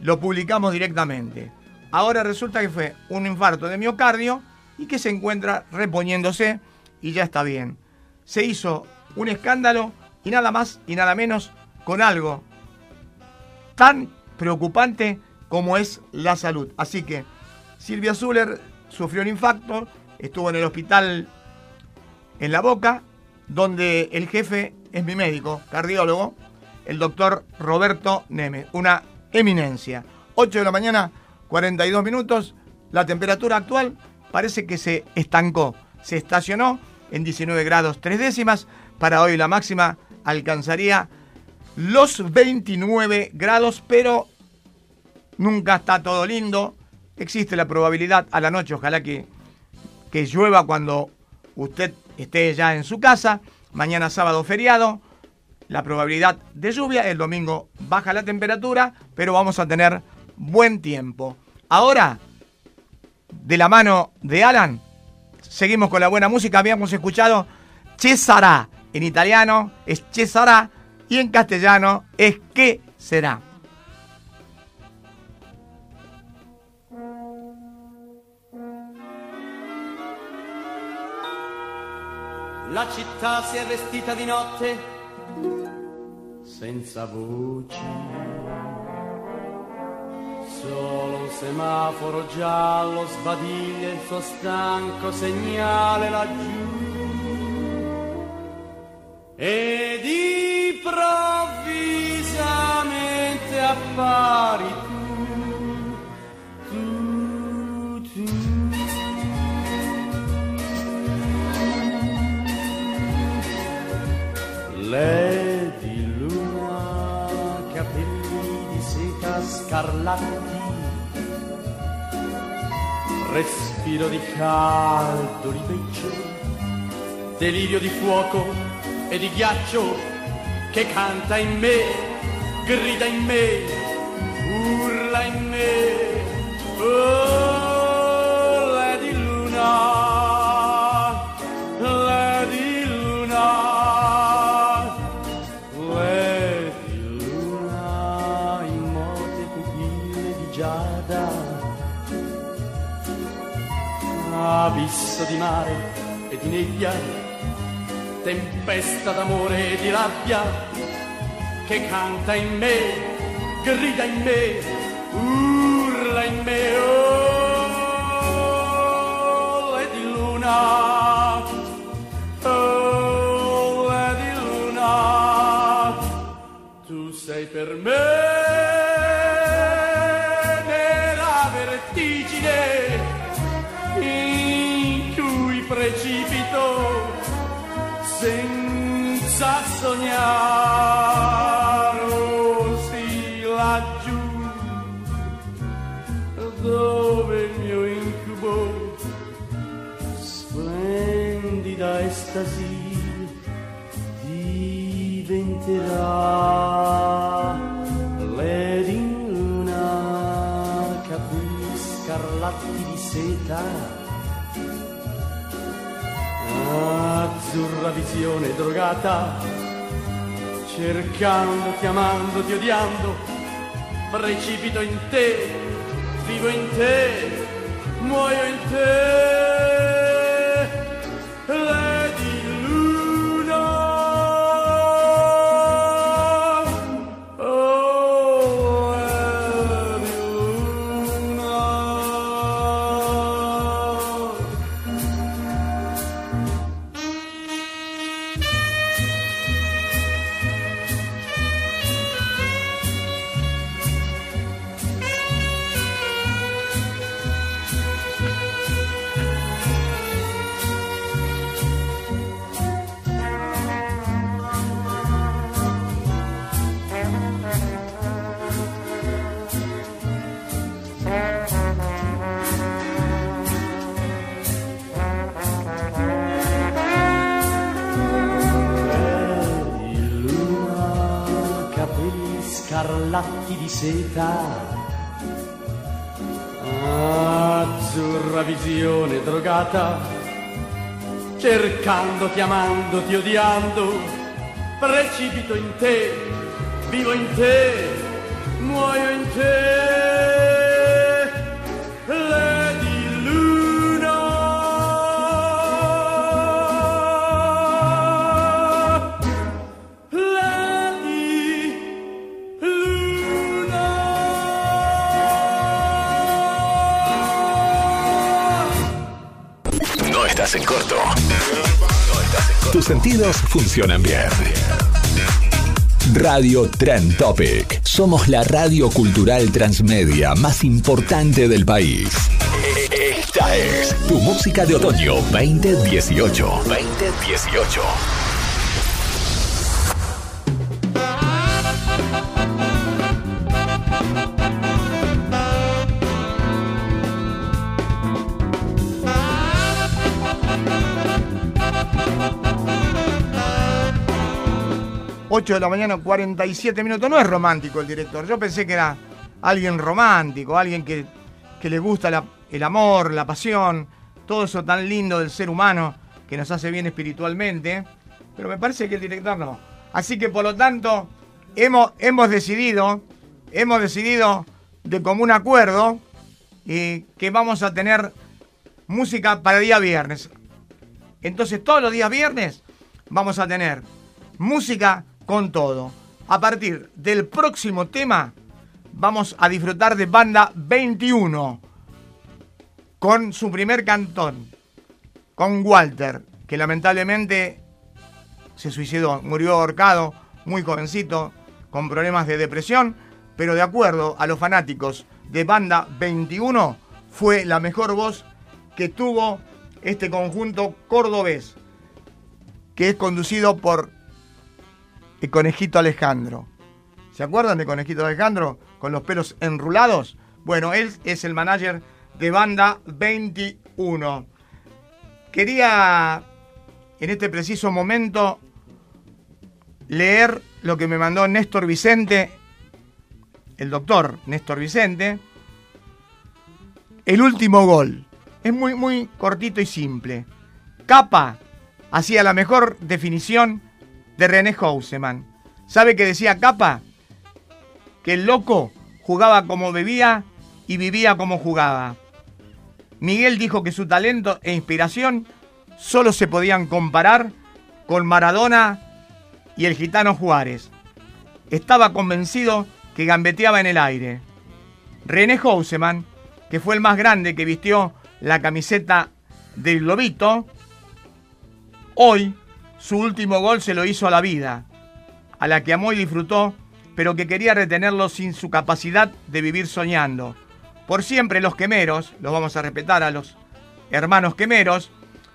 lo publicamos directamente. Ahora resulta que fue un infarto de miocardio y que se encuentra reponiéndose y ya está bien. Se hizo un escándalo y nada más y nada menos con algo tan preocupante como es la salud. Así que Silvia Zuller sufrió un infarto, estuvo en el hospital en la boca, donde el jefe es mi médico, cardiólogo, el doctor Roberto Neme, una eminencia. 8 de la mañana, 42 minutos, la temperatura actual parece que se estancó, se estacionó en 19 grados 3 décimas, para hoy la máxima alcanzaría los 29 grados, pero nunca está todo lindo, existe la probabilidad a la noche, ojalá que, que llueva cuando usted esté ya en su casa. Mañana sábado feriado, la probabilidad de lluvia. El domingo baja la temperatura, pero vamos a tener buen tiempo. Ahora, de la mano de Alan, seguimos con la buena música. Habíamos escuchado Cesará. En italiano es Cesará y en castellano es ¿Qué será? La città si è vestita di notte senza voci. Solo un semaforo giallo sbadiglia il suo stanco segnale laggiù. Ed improvvisamente appari Lady Luna, capelli di seta scarlatti, respiro di caldo libeccio, delirio di fuoco e di ghiaccio che canta in me, grida in me, urla in me. Oh, Lady Luna, abisso di mare e di nebbia, tempesta d'amore e di rabbia che canta in me, grida in me, urla in me. Oh, le di luna, oh, di luna, tu sei per me. Scarlatti di seta. Azzurra visione drogata cercando, chiamandoti, odiando. Precipito in te vivo in te muoio in te cercando, chiamandoti, odiando, precipito in te, vivo in te, muoio in te. Luna. En corto. Tus sentidos funcionan bien. Radio Trend Topic. Somos la radio cultural transmedia más importante del país. Esta es tu música de otoño 2018. 2018. Ocho de la mañana, 47 minutos. No es romántico el director. Yo pensé que era alguien romántico, alguien que, que le gusta el amor, la pasión, todo eso tan lindo del ser humano que nos hace bien espiritualmente. Pero me parece que el director no. Así que por lo tanto, hemos, hemos decidido, hemos decidido de común acuerdo eh, que vamos a tener música para día viernes. Entonces todos los días viernes vamos a tener música con todo. A partir del próximo tema vamos a disfrutar de Banda 21 con su primer cantón, con Walter, que lamentablemente se suicidó, murió ahorcado, muy jovencito, con problemas de depresión, pero de acuerdo a los fanáticos de Banda 21, fue la mejor voz que tuvo este conjunto cordobés, que es conducido por el conejito Alejandro. ¿Se acuerdan de conejito Alejandro? Con los pelos enrulados. Bueno, él es el manager de Banda 21. Quería en este preciso momento leer lo que me mandó Néstor Vicente, el doctor Néstor Vicente. El último gol. Es muy, muy cortito y simple. Capa hacía la mejor definición de René Houseman. ¿Sabe qué decía Capa? Que el loco jugaba como bebía y vivía como jugaba. Miguel dijo que su talento e inspiración solo se podían comparar con Maradona y el gitano Juárez. Estaba convencido que gambeteaba en el aire. René Houseman, que fue el más grande que vistió la camiseta del Globito, hoy su último gol se lo hizo a la vida, a la que amó y disfrutó, pero que quería retenerlo sin su capacidad de vivir soñando, por siempre los quemeros, los vamos a respetar a los hermanos quemeros,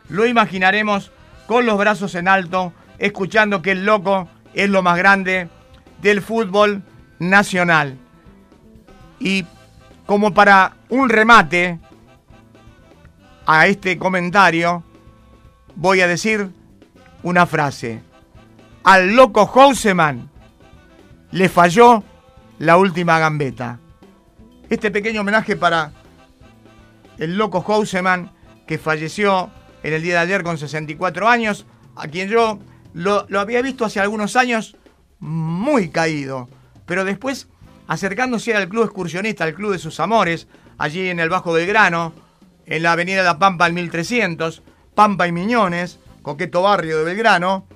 lo imaginaremos con los brazos en alto, escuchando que el loco es lo más grande del fútbol nacional. Y como para un remate a este comentario, voy a decir una frase. Al loco Houseman le falló la última gambeta. Este pequeño homenaje para el loco Houseman que falleció en el día de ayer con 64 años, a quien yo lo, había visto hace algunos años muy caído, pero después acercándose al club excursionista, al club de sus amores, allí en el Bajo Belgrano, en la avenida La Pampa al 1300, Pampa y Miñones, coqueto barrio de Belgrano,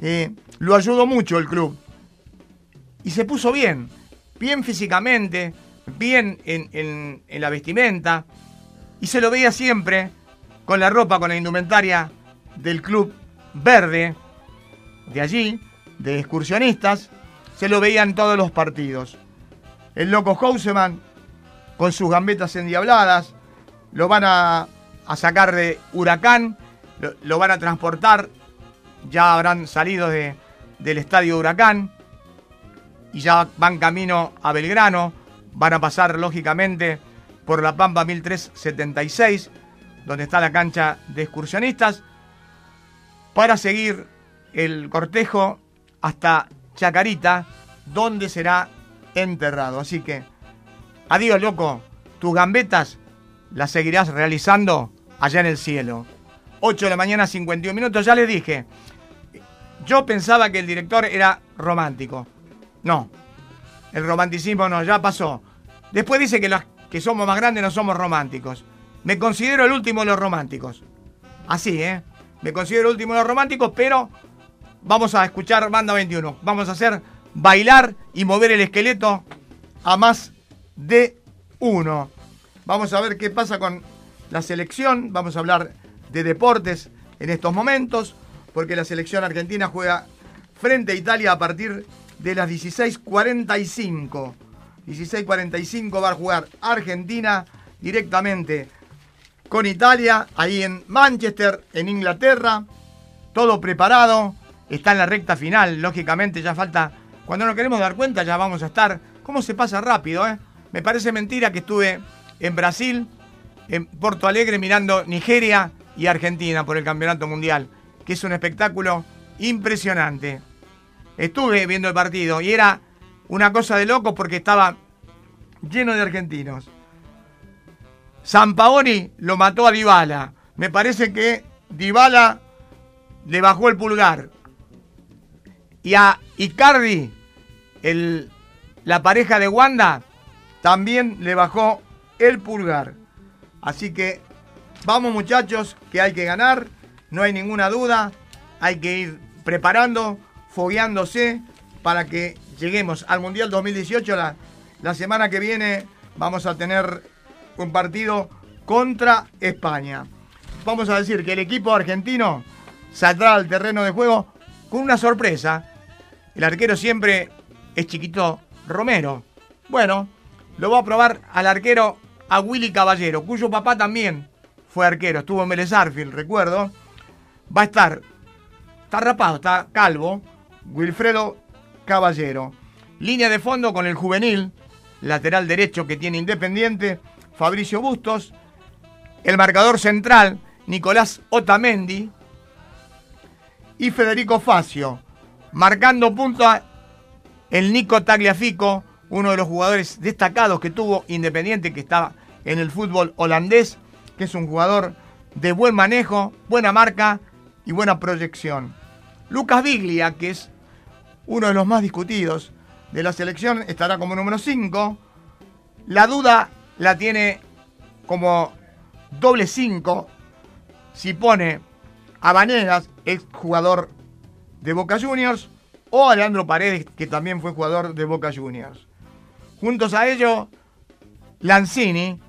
eh, lo ayudó mucho el club. Y se puso bien, bien físicamente, bien en, la vestimenta, y se lo veía siempre con la ropa, con la indumentaria del club verde, de allí, de excursionistas, se lo veía en todos los partidos. El loco Houseman, con sus gambetas endiabladas, lo van a, sacar de Huracán, lo, van a transportar, ya habrán salido de, del estadio Huracán y ya van camino a Belgrano, van a pasar lógicamente por la Pampa 1376, donde está la cancha de excursionistas, para seguir el cortejo hasta Chacarita, donde será enterrado. Así que, adiós loco, tus gambetas las seguirás realizando allá en el cielo. 8 de la mañana, 51 minutos, ya les dije. Yo pensaba que el director era romántico. No, el romanticismo no, ya pasó. Después dice que los que somos más grandes no somos románticos. Me considero el último de los románticos. Así, ¿eh? Me considero el último de los románticos, pero vamos a escuchar Banda 21. Vamos a hacer bailar y mover el esqueleto a más de uno. Vamos a ver qué pasa con la selección. Vamos a hablar de deportes en estos momentos, porque la selección argentina juega frente a Italia a partir de las 16:45. 16:45 va a jugar Argentina directamente con Italia, ahí en Manchester, en Inglaterra. Todo preparado, está en la recta final, lógicamente ya falta, cuando nos queremos dar cuenta ya vamos a estar, ¿cómo se pasa rápido? Eh? Me parece mentira que estuve en Brasil, en Porto Alegre, mirando Nigeria y Argentina por el Campeonato Mundial, que es un espectáculo impresionante. Estuve viendo el partido y era una cosa de loco porque estaba lleno de argentinos. Sampaoni lo mató a Dybala. Me parece que Dybala le bajó el pulgar. Y a Icardi, el, la pareja de Wanda, también le bajó el pulgar. Así que vamos muchachos, que hay que ganar, no hay ninguna duda, hay que ir preparando, fogueándose para que lleguemos al Mundial 2018. La, la semana que viene vamos a tener un partido contra España. Vamos a decir que el equipo argentino saldrá al terreno de juego con una sorpresa. El arquero siempre es chiquito Romero. Bueno, lo va a probar al arquero a Willy Caballero, cuyo papá también fue arquero, estuvo en Vélez recuerdo. Va a estar, está rapado, está calvo, Wilfredo Caballero. Línea de fondo con el juvenil, lateral derecho que tiene Independiente, Fabricio Bustos. El marcador central, Nicolás Otamendi. Y Federico Facio. Marcando punto el Nico Tagliafico, uno de los jugadores destacados que tuvo Independiente, que estaba en el fútbol holandés, que es un jugador de buen manejo, buena marca y buena proyección. Lucas Biglia, que es uno de los más discutidos de la selección, estará como número 5. La duda la tiene como doble 5 si pone a Vanegas, ex jugador de Boca Juniors, o a Leandro Paredes, que también fue jugador de Boca Juniors. Juntos a ello, Lanzini,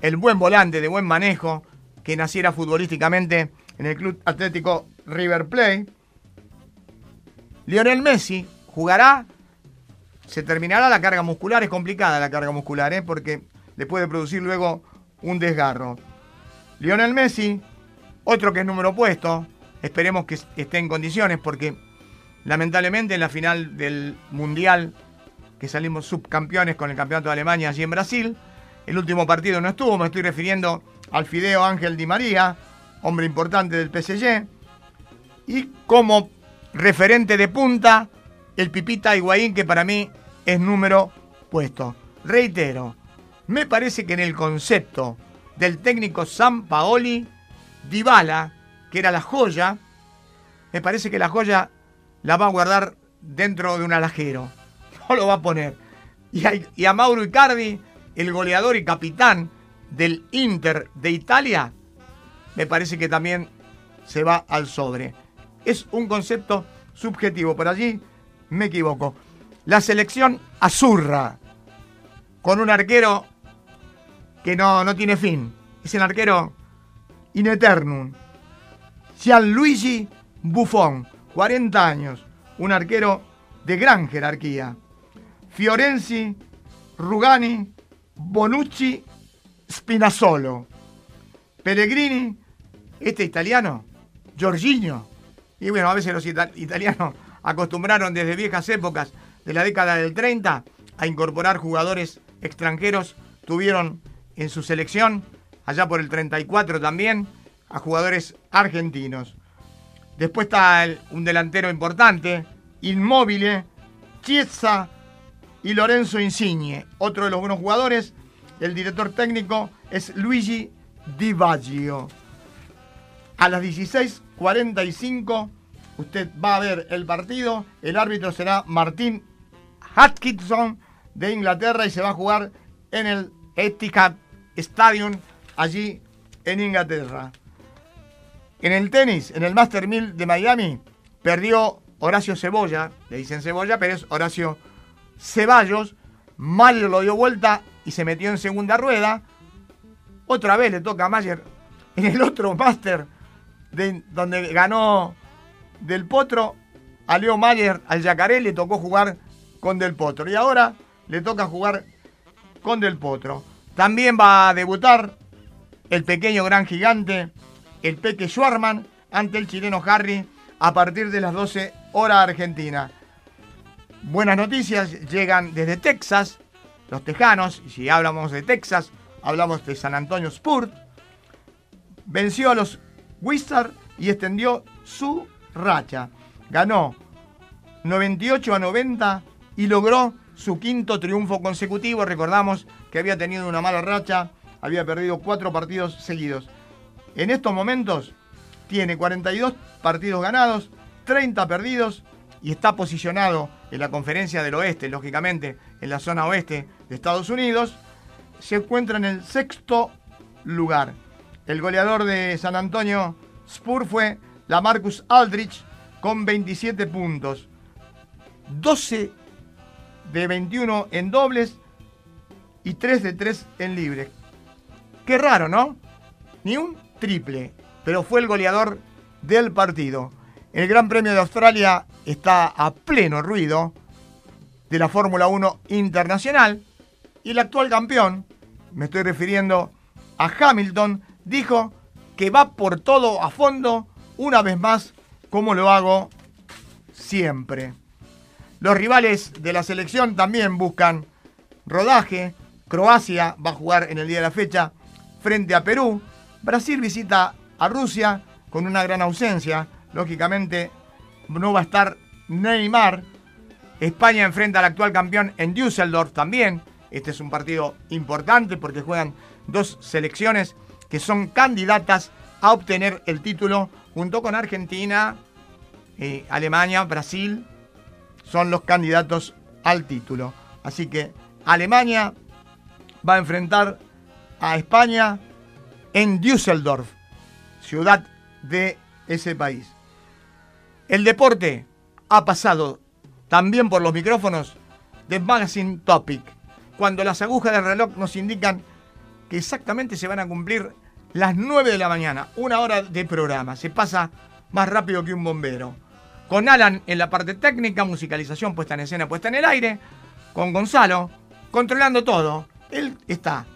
el buen volante de buen manejo que naciera futbolísticamente en el Club Atlético River Plate. Lionel Messi jugará, se terminará la carga muscular, es complicada la carga muscular, ¿eh? porque le puede producir luego un desgarro. Lionel Messi, otro que es número puesto, esperemos que esté en condiciones porque lamentablemente en la final del Mundial, que salimos subcampeones con el Campeonato de Alemania allí en Brasil, el último partido no estuvo, me estoy refiriendo al Fideo Ángel Di María, hombre importante del PSG, y como referente de punta, el Pipita Higuaín, que para mí es número puesto. Reitero, me parece que en el concepto del técnico San Paoli, Dybala, que era la joya, me parece que la joya la va a guardar dentro de un alajero. No lo va a poner. Y y a Mauro Icardi, el goleador y capitán del Inter de Italia, me parece que también se va al sobre. Es un concepto subjetivo, pero allí me equivoco. La selección azurra, con un arquero que no, no tiene fin. Es el arquero in eternum. Gianluigi Buffon, 40 años, un arquero de gran jerarquía. Fiorenzi, Rugani, Bonucci, Spinazzolo. Pellegrini, este italiano, Giorginio. Y bueno, a veces los italianos acostumbraron desde viejas épocas de la década del 30 a incorporar jugadores extranjeros. Tuvieron en su selección, allá por el 34 también, a jugadores argentinos. Después está un delantero importante, Inmóvil, Chiesa y Lorenzo Insigne. Otro de los buenos jugadores, el director técnico es Luigi Di Baggio. A las 16.45 usted va a ver el partido. El árbitro será Martín Atkinson de Inglaterra y se va a jugar en el Etihad Stadium allí en Inglaterra. En el tenis, en el Master 1000 de Miami, perdió Horacio Cebolla, le dicen Cebolla, pero es Horacio Ceballos. Mayer lo dio vuelta y se metió en segunda rueda. Otra vez le toca a Mayer en el otro Master de, donde ganó Del Potro. A Leo Mayer, al Yacaré, le tocó jugar con Del Potro. Y ahora le toca jugar con Del Potro. También va a debutar el pequeño gran gigante, el Peque Schwarman, ante el chileno Harry a partir de las 12 horas argentina. Buenas noticias llegan desde Texas, los tejanos, y si hablamos de Texas, hablamos de San Antonio Spurt. Venció a los Wizards y extendió su racha. Ganó 98 a 90 y logró su quinto triunfo consecutivo. Recordamos que había tenido una mala racha, había perdido cuatro partidos seguidos. En estos momentos tiene 42 partidos ganados, 30 perdidos y está posicionado en la conferencia del oeste, lógicamente en la zona oeste de Estados Unidos. Se encuentra en el sexto lugar. El goleador de San Antonio Spur fue la Marcus Aldrich con 27 puntos. 12 de 21 en dobles y 3 de 3 en libres. Qué raro, ¿no? Ni un triple, pero fue el goleador del partido. El Gran Premio de Australia está a pleno ruido de la Fórmula 1 internacional y el actual campeón, me estoy refiriendo a Hamilton, dijo que va por todo a fondo una vez más como lo hago siempre. Los rivales de la selección también buscan rodaje. Croacia va a jugar en el día de la fecha frente a Perú. Brasil visita a Rusia con una gran ausencia. Lógicamente no va a estar Neymar. España enfrenta al actual campeón en Düsseldorf también. Este es un partido importante porque juegan dos selecciones que son candidatas a obtener el título junto con Argentina, eh, Alemania, Brasil son los candidatos al título. Así que Alemania va a enfrentar a España en Düsseldorf, ciudad de ese país. El deporte ha pasado también por los micrófonos de Magazine Topic, cuando las agujas del reloj nos indican que exactamente se van a cumplir las 9 de la mañana, una hora de programa. Se pasa más rápido que un bombero con Alan en la parte técnica, musicalización puesta en escena, puesta en el aire, con Gonzalo, controlando todo. Él está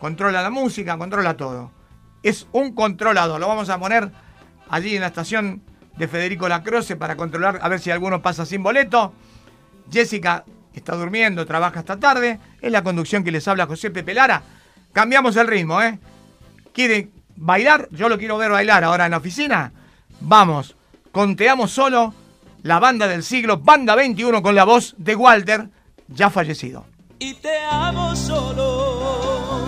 controla la música, controla todo. Es un controlador. Lo vamos a poner allí en la estación de Federico Lacroce para controlar a ver si alguno pasa sin boleto. Jessica está durmiendo, trabaja esta tarde. Es la conducción que les habla José Pepe Lara. Cambiamos el ritmo, ¿eh? ¿Quieren bailar? Yo lo quiero ver bailar ahora en la oficina. Vamos, conteamos solo la banda del siglo, banda 21 con la voz de Walter, ya fallecido. Y te amo solo,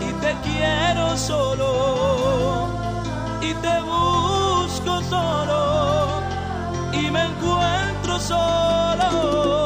y te quiero solo, y te busco solo, y me encuentro solo.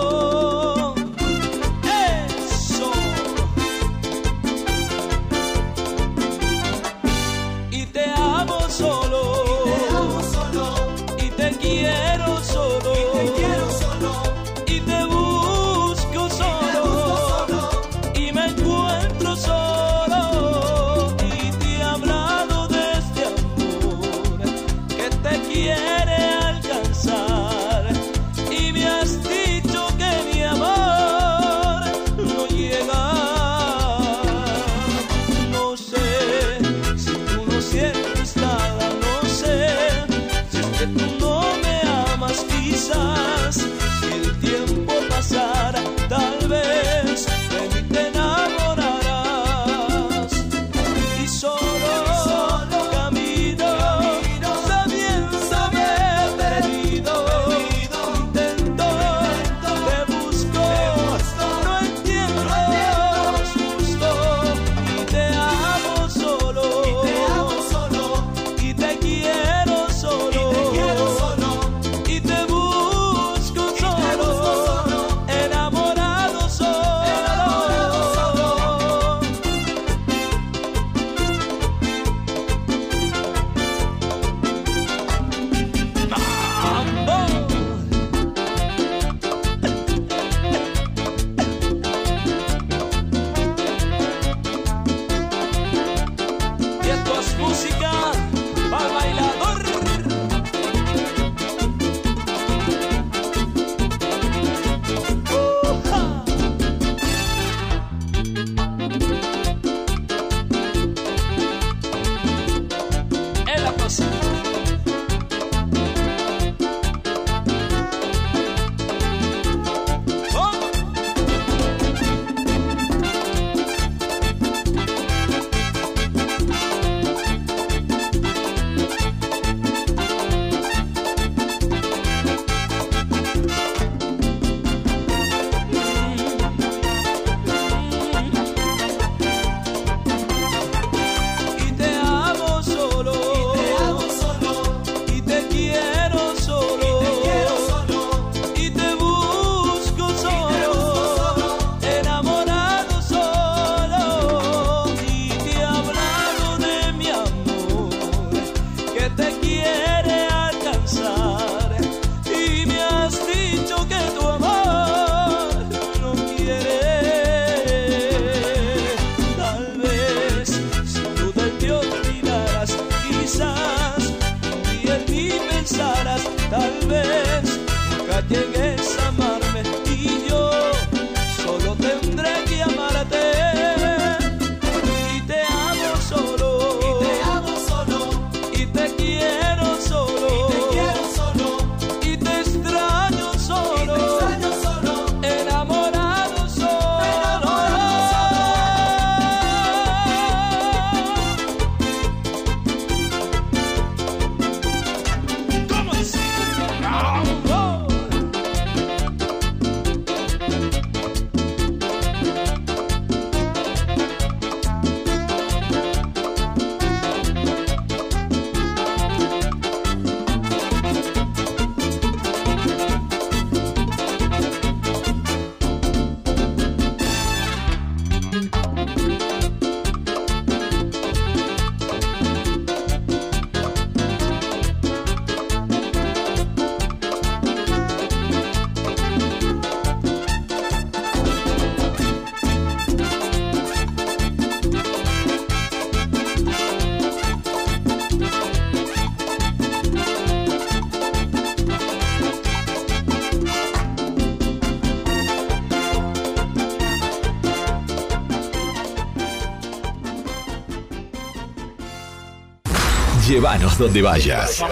Llévanos donde vayas.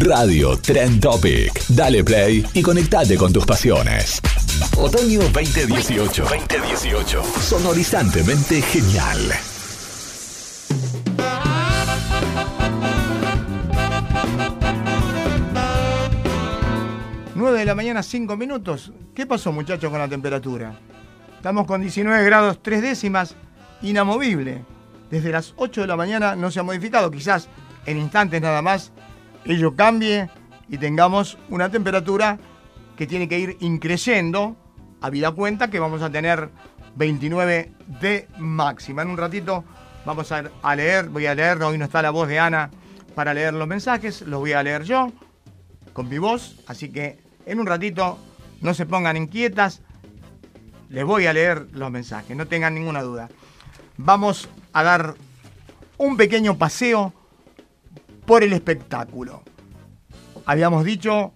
Radio Trend Topic. Dale play y conectate con tus pasiones. Otoño 2018. 2018. Sonorizantemente genial. 9 de la mañana, 5 minutos. ¿Qué pasó, muchachos, con la temperatura? Estamos con 19 grados 3 décimas, inamovible. Desde las 8 de la mañana no se ha modificado. Quizás en instantes nada más ello cambie y tengamos una temperatura que tiene que ir increyendo, habida cuenta que vamos a tener 29 de máxima. En un ratito vamos a leer, voy a leer, hoy no está la voz de Ana para leer los mensajes, los voy a leer yo con mi voz, así que en un ratito no se pongan inquietas, les voy a leer los mensajes, no tengan ninguna duda. Vamos a dar un pequeño paseo por el espectáculo. Habíamos dicho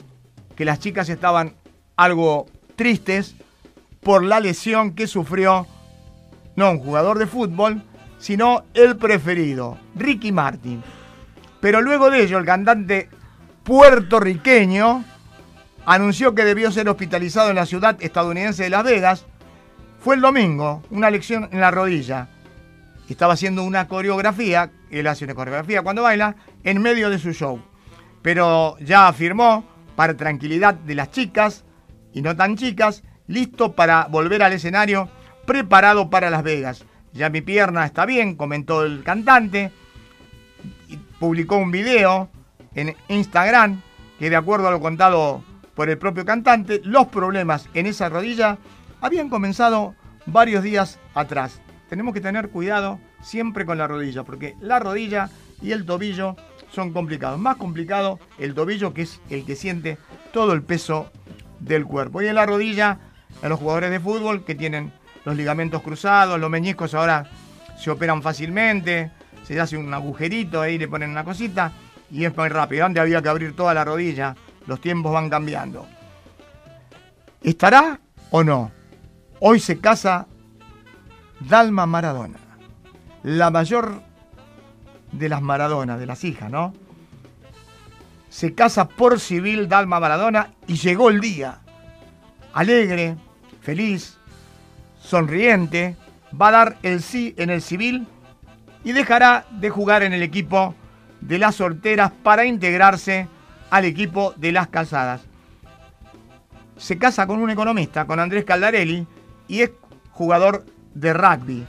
que las chicas estaban algo tristes por la lesión que sufrió no un jugador de fútbol, sino el preferido, Ricky Martin. Pero luego de ello, el cantante puertorriqueño anunció que debió ser hospitalizado en la ciudad estadounidense de Las Vegas. Fue el domingo, una lección en la rodilla. Estaba haciendo una coreografía, él hace una coreografía cuando baila, en medio de su show. Pero ya afirmó, para tranquilidad de las chicas, y no tan chicas, listo para volver al escenario, preparado para Las Vegas. Ya mi pierna está bien, comentó el cantante, publicó un video en Instagram que de acuerdo a lo contado por el propio cantante, los problemas en esa rodilla habían comenzado varios días atrás. Tenemos que tener cuidado siempre con la rodilla, porque la rodilla y el tobillo son complicados. Más complicado el tobillo, que es el que siente todo el peso del cuerpo. Y en la rodilla, a los jugadores de fútbol que tienen los ligamentos cruzados, los meñiscos ahora se operan fácilmente, se hace un agujerito, ahí le ponen una cosita y es muy rápido. Antes había que abrir toda la rodilla los tiempos van cambiando. ¿Estará o no? Hoy se casa Dalma Maradona, la mayor de las Maradonas, de las hijas, ¿no? Se casa por civil Dalma Maradona y llegó el día. Alegre, feliz, sonriente, va a dar el sí en el civil y dejará de jugar en el equipo de las solteras para integrarse al equipo de las casadas. Se casa con un economista, con Andrés Caldarelli, y es jugador de rugby,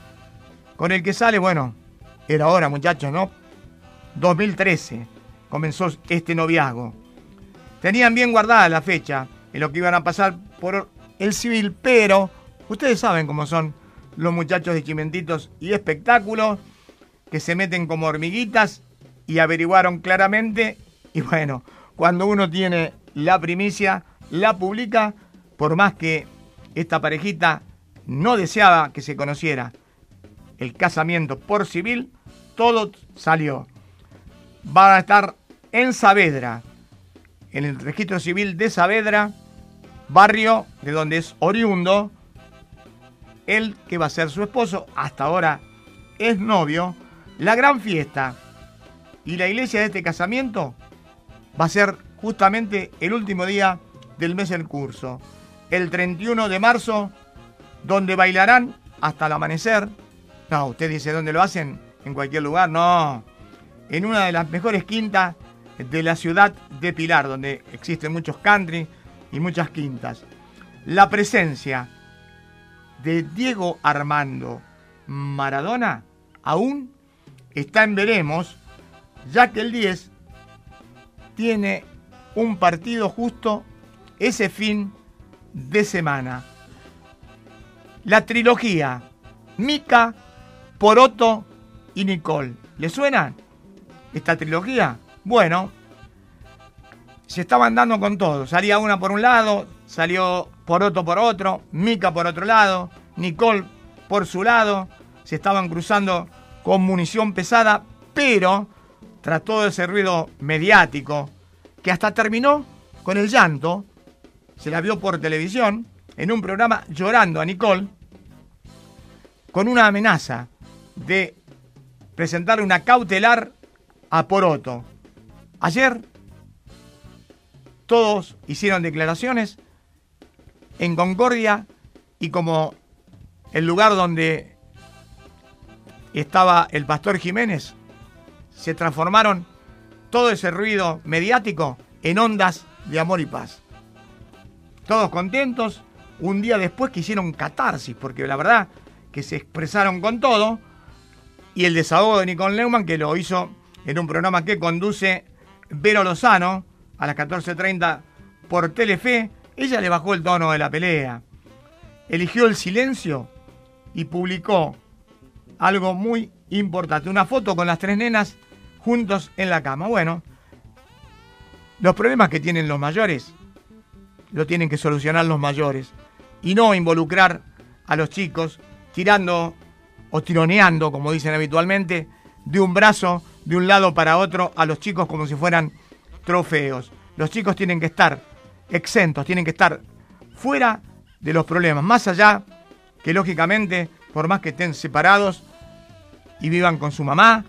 con el que sale, bueno, era hora muchachos, ¿no? 2013 comenzó este noviazgo. Tenían bien guardada la fecha en lo que iban a pasar por el civil, pero ustedes saben cómo son los muchachos de Chimentitos y espectáculos que se meten como hormiguitas y averiguaron claramente y bueno, cuando uno tiene la primicia, la publica, por más que esta parejita no deseaba que se conociera. El casamiento por civil, todo salió. Van a estar en Saavedra, en el registro civil de Saavedra, barrio de donde es oriundo, él que va a ser su esposo, hasta ahora es novio, la gran fiesta y la iglesia de este casamiento va a ser justamente el último día del mes en curso, el 31 de marzo, donde bailarán hasta el amanecer. No, usted dice, ¿dónde lo hacen? En cualquier lugar, no. En una de las mejores quintas de la ciudad de Pilar, donde existen muchos country y muchas quintas. La presencia de Diego Armando Maradona aún está en veremos, ya que el 10 tiene un partido justo ese fin de semana. La trilogía Mica, Poroto y Nicole. ¿Le suena esta trilogía? Bueno, se estaban dando con todo. Salía una por un lado, salió Poroto por otro, Mica por otro lado, Nicole por su lado. Se estaban cruzando con munición pesada, pero tras todo ese ruido mediático, que hasta terminó con el llanto, se la vio por televisión, en un programa llorando a Nicole, con una amenaza de presentarle una cautelar a Poroto. Ayer todos hicieron declaraciones en Concordia y como el lugar donde estaba el pastor Jiménez, se transformaron todo ese ruido mediático en ondas de amor y paz. Todos contentos, un día después que hicieron catarsis, porque la verdad que se expresaron con todo, y el desahogo de Nicole Neumann, que lo hizo en un programa que conduce Vero Lozano a las 14.30 por Telefe, ella le bajó el tono de la pelea, eligió el silencio y publicó algo muy importante, una foto con las tres nenas juntos en la cama. Bueno, los problemas que tienen los mayores lo tienen que solucionar los mayores y no involucrar a los chicos tirando o tironeando, como dicen habitualmente, de un brazo de un lado para otro a los chicos como si fueran trofeos. Los chicos tienen que estar exentos, tienen que estar fuera de los problemas, más allá que lógicamente, por más que estén separados y vivan con su mamá,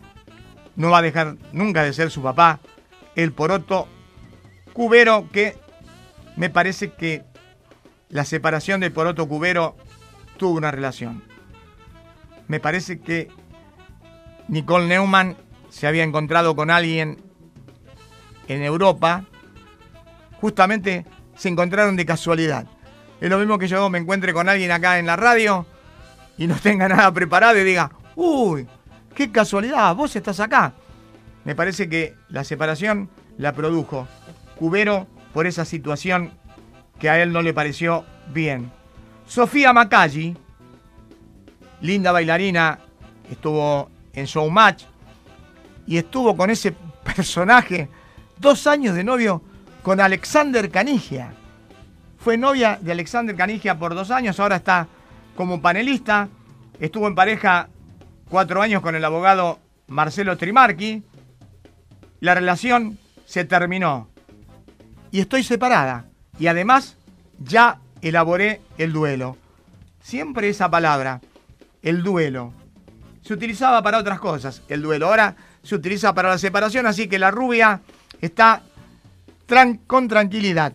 no va a dejar nunca de ser su papá, el poroto cubero que me parece que la separación de poroto cubero tuvo una relación. Me parece que Nicole Neumann se había encontrado con alguien en Europa, justamente se encontraron de casualidad. Es lo mismo que yo me encuentre con alguien acá en la radio y no tenga nada preparado y diga, uy, qué casualidad, vos estás acá. Me parece que la separación la produjo Cubero por esa situación que a él no le pareció bien. Sofía Macalli, linda bailarina, estuvo en Showmatch y estuvo con ese personaje dos años de novio con Alexander Canigia. Fue novia de Alexander Canigia por dos años, ahora está como panelista. Estuvo en pareja cuatro años con el abogado Marcelo Trimarqui. La relación se terminó y estoy separada. Y además ya elaboré el duelo. Siempre esa palabra, el duelo. Se utilizaba para otras cosas, el duelo. Ahora se utiliza para la separación, así que la rubia está con tranquilidad.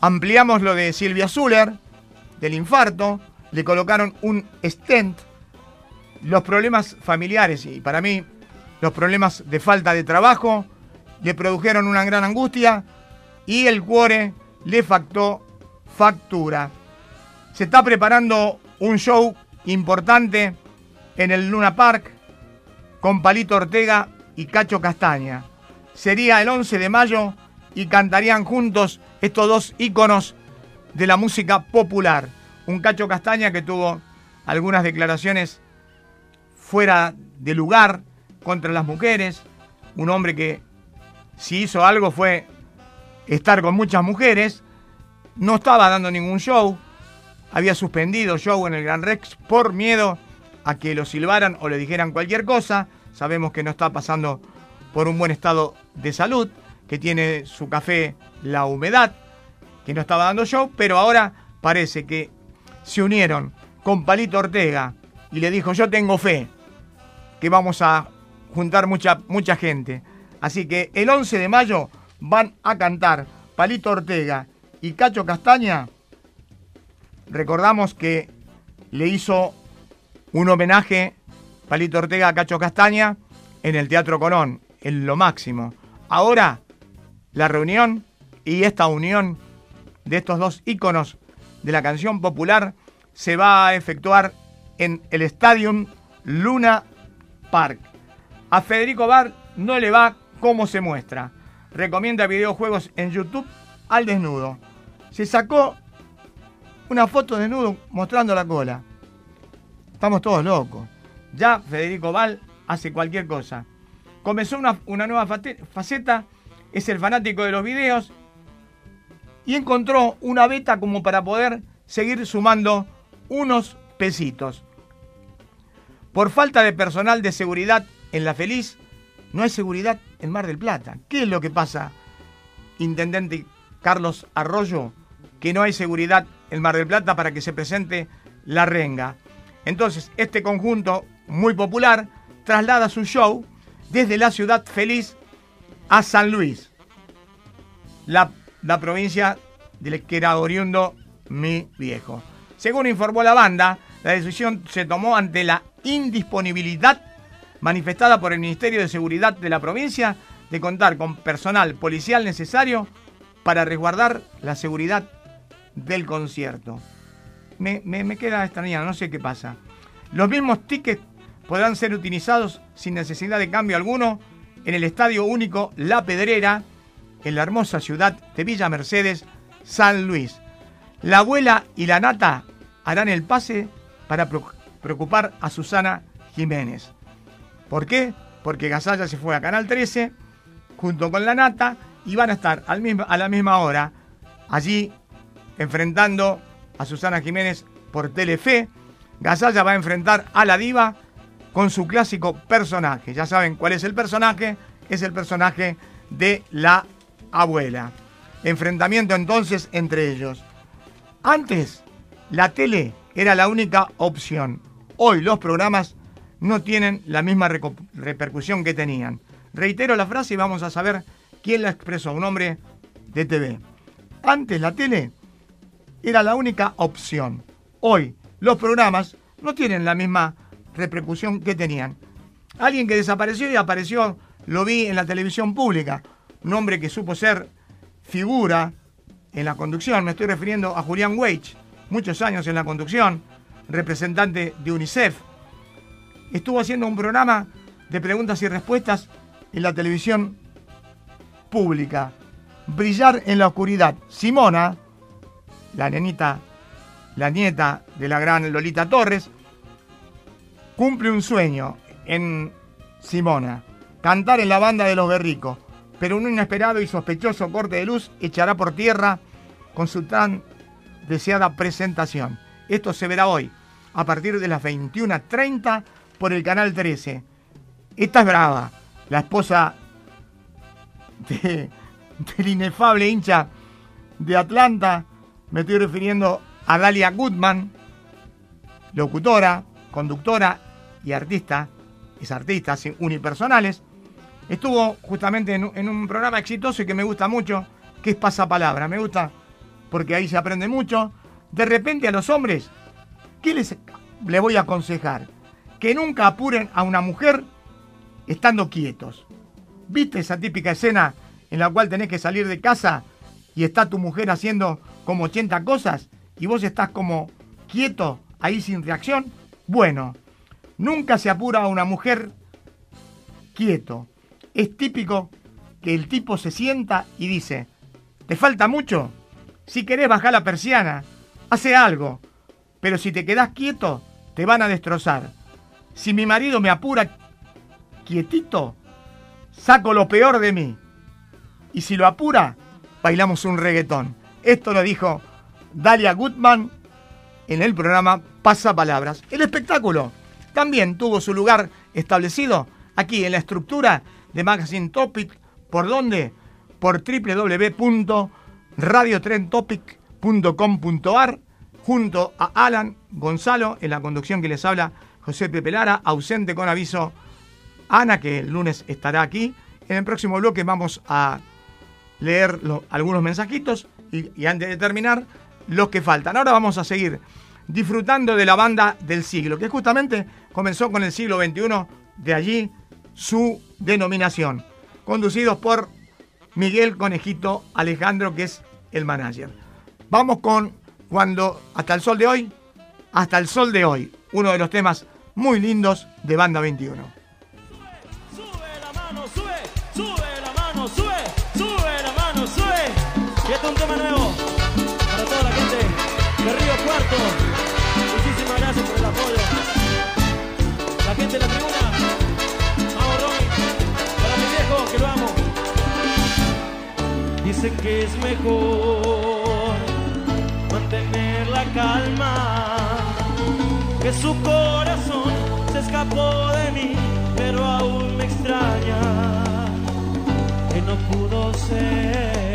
Ampliamos lo de Silvia Zuller, del infarto, le colocaron un stent. Los problemas familiares, y para mí los problemas de falta de trabajo, le produjeron una gran angustia y el cuore le factó factura. Se está preparando un show importante en el Luna Park con Palito Ortega y Cacho Castaña. Sería el 11 de mayo y cantarían juntos estos dos íconos de la música popular. Un Cacho Castaña que tuvo algunas declaraciones fuera de lugar contra las mujeres, un hombre que si hizo algo fue estar con muchas mujeres, no estaba dando ningún show, había suspendido show en el Gran Rex por miedo a que lo silbaran o le dijeran cualquier cosa, sabemos que no está pasando por un buen estado de salud, que tiene su café La Humedad, que no estaba dando show, pero ahora parece que se unieron con Palito Ortega y le dijo, yo tengo fe, que vamos a juntar mucha, mucha gente. Así que el 11 de mayo van a cantar Palito Ortega y Cacho Castaña. Recordamos que le hizo un homenaje Palito Ortega a Cacho Castaña en el Teatro Colón, en lo máximo. Ahora, la reunión y esta unión de estos dos íconos de la canción popular se va a efectuar en el Stadium Luna Park. A Federico Bar no le va como se muestra. Recomienda videojuegos en YouTube al desnudo. Se sacó una foto desnudo mostrando la cola. Estamos todos locos. Ya Federico Val hace cualquier cosa. Comenzó una, una nueva faceta, es el fanático de los videos y encontró una beta como para poder seguir sumando unos pesitos. Por falta de personal de seguridad en La Feliz, no hay seguridad en Mar del Plata. ¿Qué es lo que pasa, Intendente Carlos Arroyo? Que no hay seguridad en Mar del Plata para que se presente la renga. Entonces, este conjunto muy popular traslada su show desde la ciudad feliz a San Luis, la, la provincia de la que era oriundo mi viejo. Según informó la banda, la decisión se tomó ante la indisponibilidad manifestada por el Ministerio de Seguridad de la provincia de contar con personal policial necesario para resguardar la seguridad del concierto. Me, me, queda extrañado, no sé qué pasa. Los mismos tickets podrán ser utilizados sin necesidad de cambio alguno en el Estadio Único La Pedrera, en la hermosa ciudad de Villa Mercedes, San Luis. La abuela y la nata harán el pase para preocupar a Susana Jiménez. ¿Por qué? Porque Gasalla se fue a Canal 13 junto con la Nata y van a estar a la misma hora allí enfrentando a Susana Jiménez por Telefe. Gasalla va a enfrentar a la diva con su clásico personaje. Ya saben cuál es el personaje. Es el personaje de la abuela. Enfrentamiento entonces entre ellos. Antes, la tele era la única opción. Hoy los programas no tienen la misma repercusión que tenían. Reitero la frase y vamos a saber quién la expresó, un hombre de TV. Antes la tele era la única opción. Hoy los programas no tienen la misma repercusión que tenían. Alguien que desapareció y apareció, lo vi en la televisión pública. Un hombre que supo ser figura en la conducción. Me estoy refiriendo a Julián Weich, muchos años en la conducción, representante de UNICEF, estuvo haciendo un programa de preguntas y respuestas en la televisión pública. Brillar en la oscuridad. Simona, la nenita, la nieta de la gran Lolita Torres, cumple un sueño en Simona. Cantar en la banda de los Berricos. Pero un inesperado y sospechoso corte de luz echará por tierra con su tan deseada presentación. Esto se verá hoy, a partir de las 21.30 por el canal 13. Esta es brava, la esposa del inefable hincha de Atlanta. Me estoy refiriendo a Dalia Goodman, locutora, conductora y artista. Es artista, unipersonales. Estuvo justamente en, un programa exitoso y que me gusta mucho, que es Pasapalabra. Me gusta porque ahí se aprende mucho. De repente a los hombres, ¿qué les le voy a aconsejar? que nunca apuren a una mujer estando quietos. ¿Viste esa típica escena en la cual tenés que salir de casa y está tu mujer haciendo como 80 cosas y vos estás como quieto ahí sin reacción? Bueno, nunca se apura a una mujer quieto. Es típico que el tipo se sienta y dice, ¿te falta mucho? Si querés bajar la persiana, hace algo. Pero si te quedás quieto, te van a destrozar. Si mi marido me apura quietito, saco lo peor de mí. Y si lo apura, bailamos un reggaetón. Esto lo dijo Dalia Goodman en el programa Pasa Palabras. El espectáculo también tuvo su lugar establecido aquí en la estructura de Magazine Topic. ¿Por dónde? Por www.radiotrentopic.com.ar junto a Alan Gonzalo en la conducción que les habla José Pepe Lara, ausente con aviso. Ana, que el lunes estará aquí. En el próximo bloque vamos a leer algunos mensajitos y, antes de terminar, los que faltan. Ahora vamos a seguir disfrutando de la banda del siglo, que justamente comenzó con el siglo XXI, de allí su denominación, conducidos por Miguel Conejito Alejandro, que es el manager. Vamos con cuando, hasta el sol de hoy, hasta el sol de hoy, uno de los temas muy lindos de Banda 21. Sube, la mano, sube, sube un tema nuevo para toda la gente de Río Cuarto. Muchísimas gracias por el apoyo. La gente de la tribuna, vamos Romy, para mi viejo que lo amo. Dicen que es mejor mantener la calma que su corazón se escapó de mí, pero aún me extraña que no pudo ser,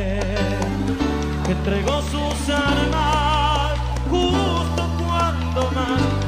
entregó sus armas justo cuando más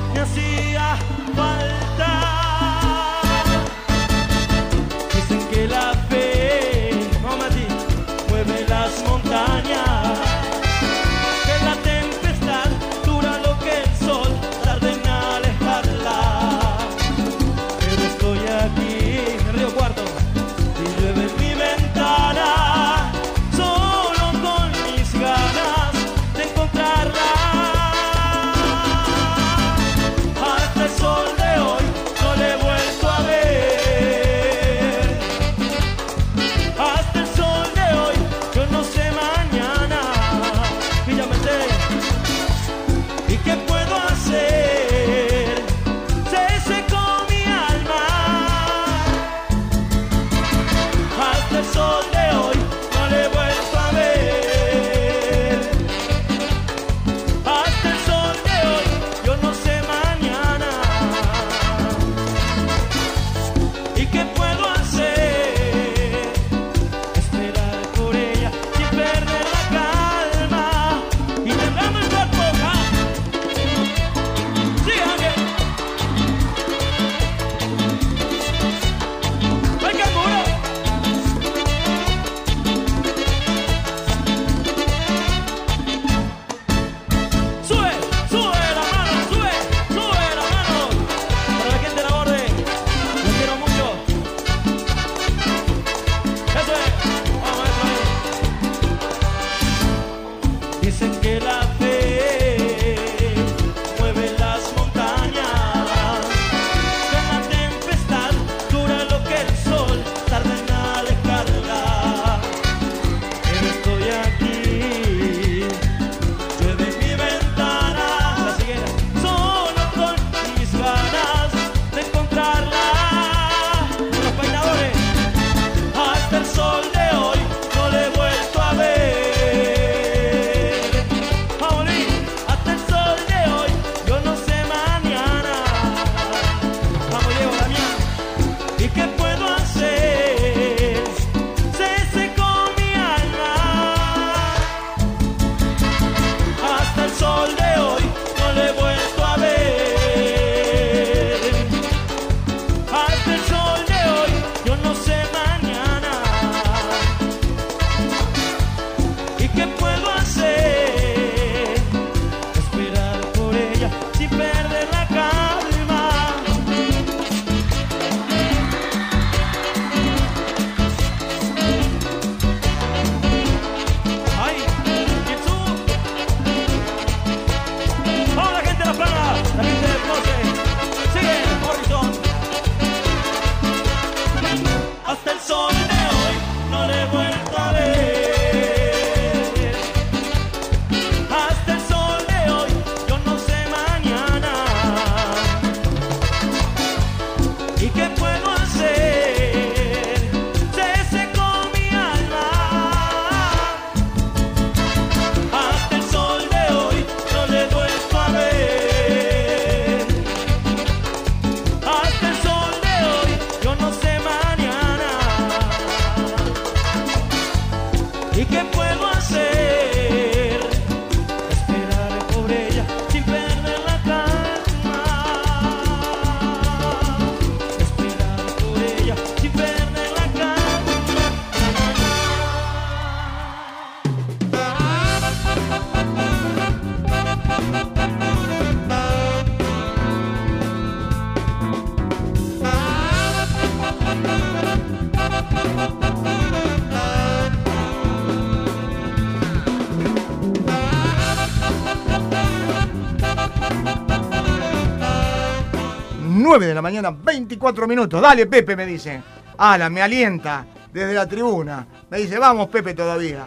9 de la mañana, 24 minutos. Dale, Pepe, me dice. Ala, me alienta desde la tribuna. Me dice, vamos, Pepe, todavía.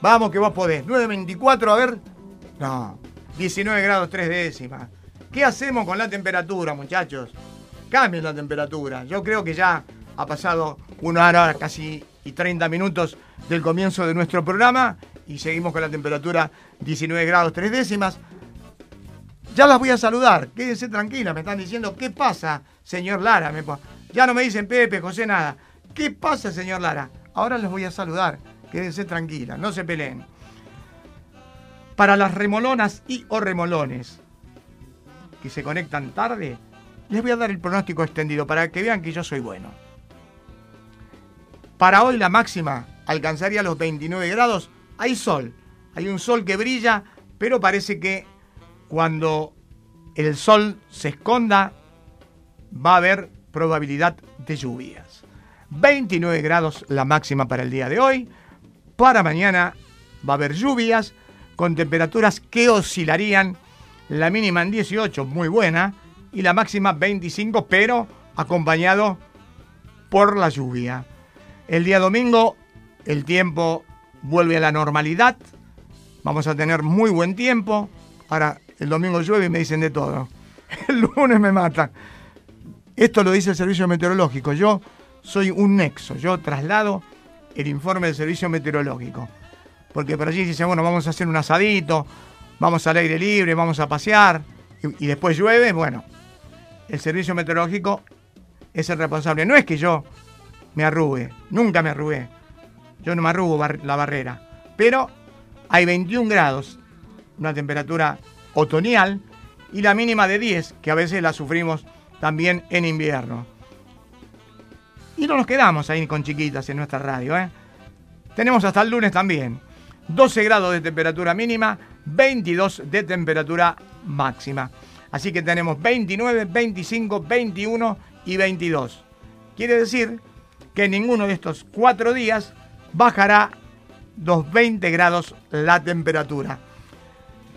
Vamos, que vos podés. 9.24, a ver. No, 19 grados 3 décimas. ¿Qué hacemos con la temperatura, muchachos? Cambien la temperatura. Yo creo que ya ha pasado una hora casi y 30 minutos del comienzo de nuestro programa y seguimos con la temperatura 19 grados 3 décimas. Ya las voy a saludar, quédense tranquilas, me están diciendo, ¿qué pasa, señor Lara? Ya no me dicen Pepe, José, nada. ¿Qué pasa, señor Lara? Ahora les voy a saludar, quédense tranquilas, no se peleen. Para las remolonas y o remolones que se conectan tarde, les voy a dar el pronóstico extendido para que vean que yo soy bueno. Para hoy la máxima alcanzaría los 29 grados. Hay sol, hay un sol que brilla, pero parece que cuando el sol se esconda va a haber probabilidad de lluvias. 29 grados la máxima para el día de hoy. Para mañana va a haber lluvias con temperaturas que oscilarían la mínima en 18, muy buena, y la máxima 25, pero acompañado por la lluvia. El día domingo el tiempo vuelve a la normalidad, vamos a tener muy buen tiempo. Ahora el domingo llueve y me dicen de todo. El lunes me matan. Esto lo dice el servicio meteorológico. Yo soy un nexo, yo traslado el informe del servicio meteorológico. Porque por allí dicen, bueno, vamos a hacer un asadito, vamos al aire libre, vamos a pasear, y, después llueve, bueno, el servicio meteorológico es el responsable. No es que yo me arrugue, nunca me arrugué. Yo no me arrugo la barrera. Pero hay 21 grados, una temperatura otoñal, y la mínima de 10, que a veces la sufrimos también en invierno. Y no nos quedamos ahí con chiquitas en nuestra radio. ¿eh? Tenemos hasta el lunes también. 12 grados de temperatura mínima, 22 de temperatura máxima. Así que tenemos 29, 25, 21 y 22. Quiere decir que ninguno de estos cuatro días bajará los 20 grados la temperatura.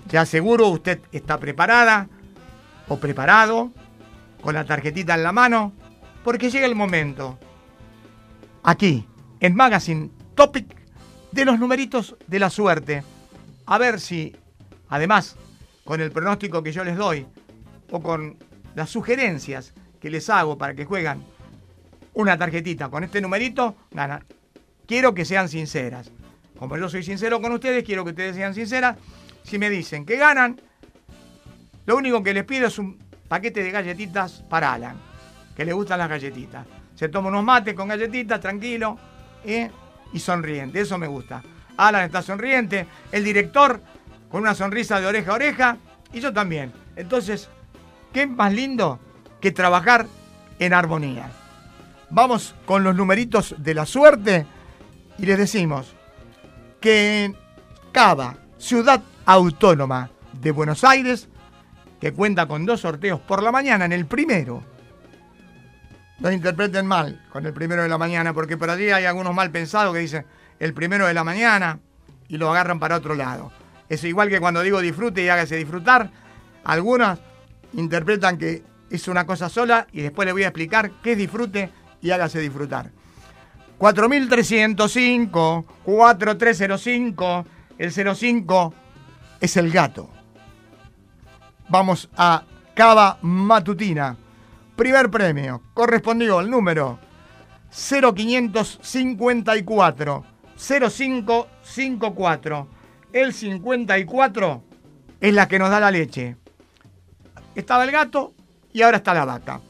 Ya seguro usted está preparada o preparado con la tarjetita en la mano porque llega el momento aquí en Magazine Topic de los numeritos de la suerte. A ver si, además, con el pronóstico que yo les doy o con las sugerencias que les hago para que juegan una tarjetita con este numerito, ganan. Quiero que sean sinceras. Como yo soy sincero con ustedes, quiero que ustedes sean sinceras. Si me dicen que ganan, lo único que les pido es un paquete de galletitas para Alan, que le gustan las galletitas. Se toma unos mates con galletitas, tranquilo, ¿eh? y sonriente. Eso me gusta. Alan está sonriente, el director con una sonrisa de oreja a oreja, y yo también. Entonces, ¿qué más lindo que trabajar en armonía? Vamos con los numeritos de la suerte y les decimos que Cava, ciudad autónoma de Buenos Aires, que cuenta con dos sorteos por la mañana, en el primero, no interpreten mal con el primero de la mañana, porque por allí hay algunos mal pensados que dicen el primero de la mañana y lo agarran para otro lado. Es igual que cuando digo disfrute y hágase disfrutar, algunos interpretan que es una cosa sola y después les voy a explicar qué es disfrute y hágase disfrutar. 4305, 4305, el 05 es el gato. Vamos a Cava Matutina. Primer premio correspondió al número 0554 0554. El 54 es la que nos da la leche. Estaba el gato y ahora está la vaca.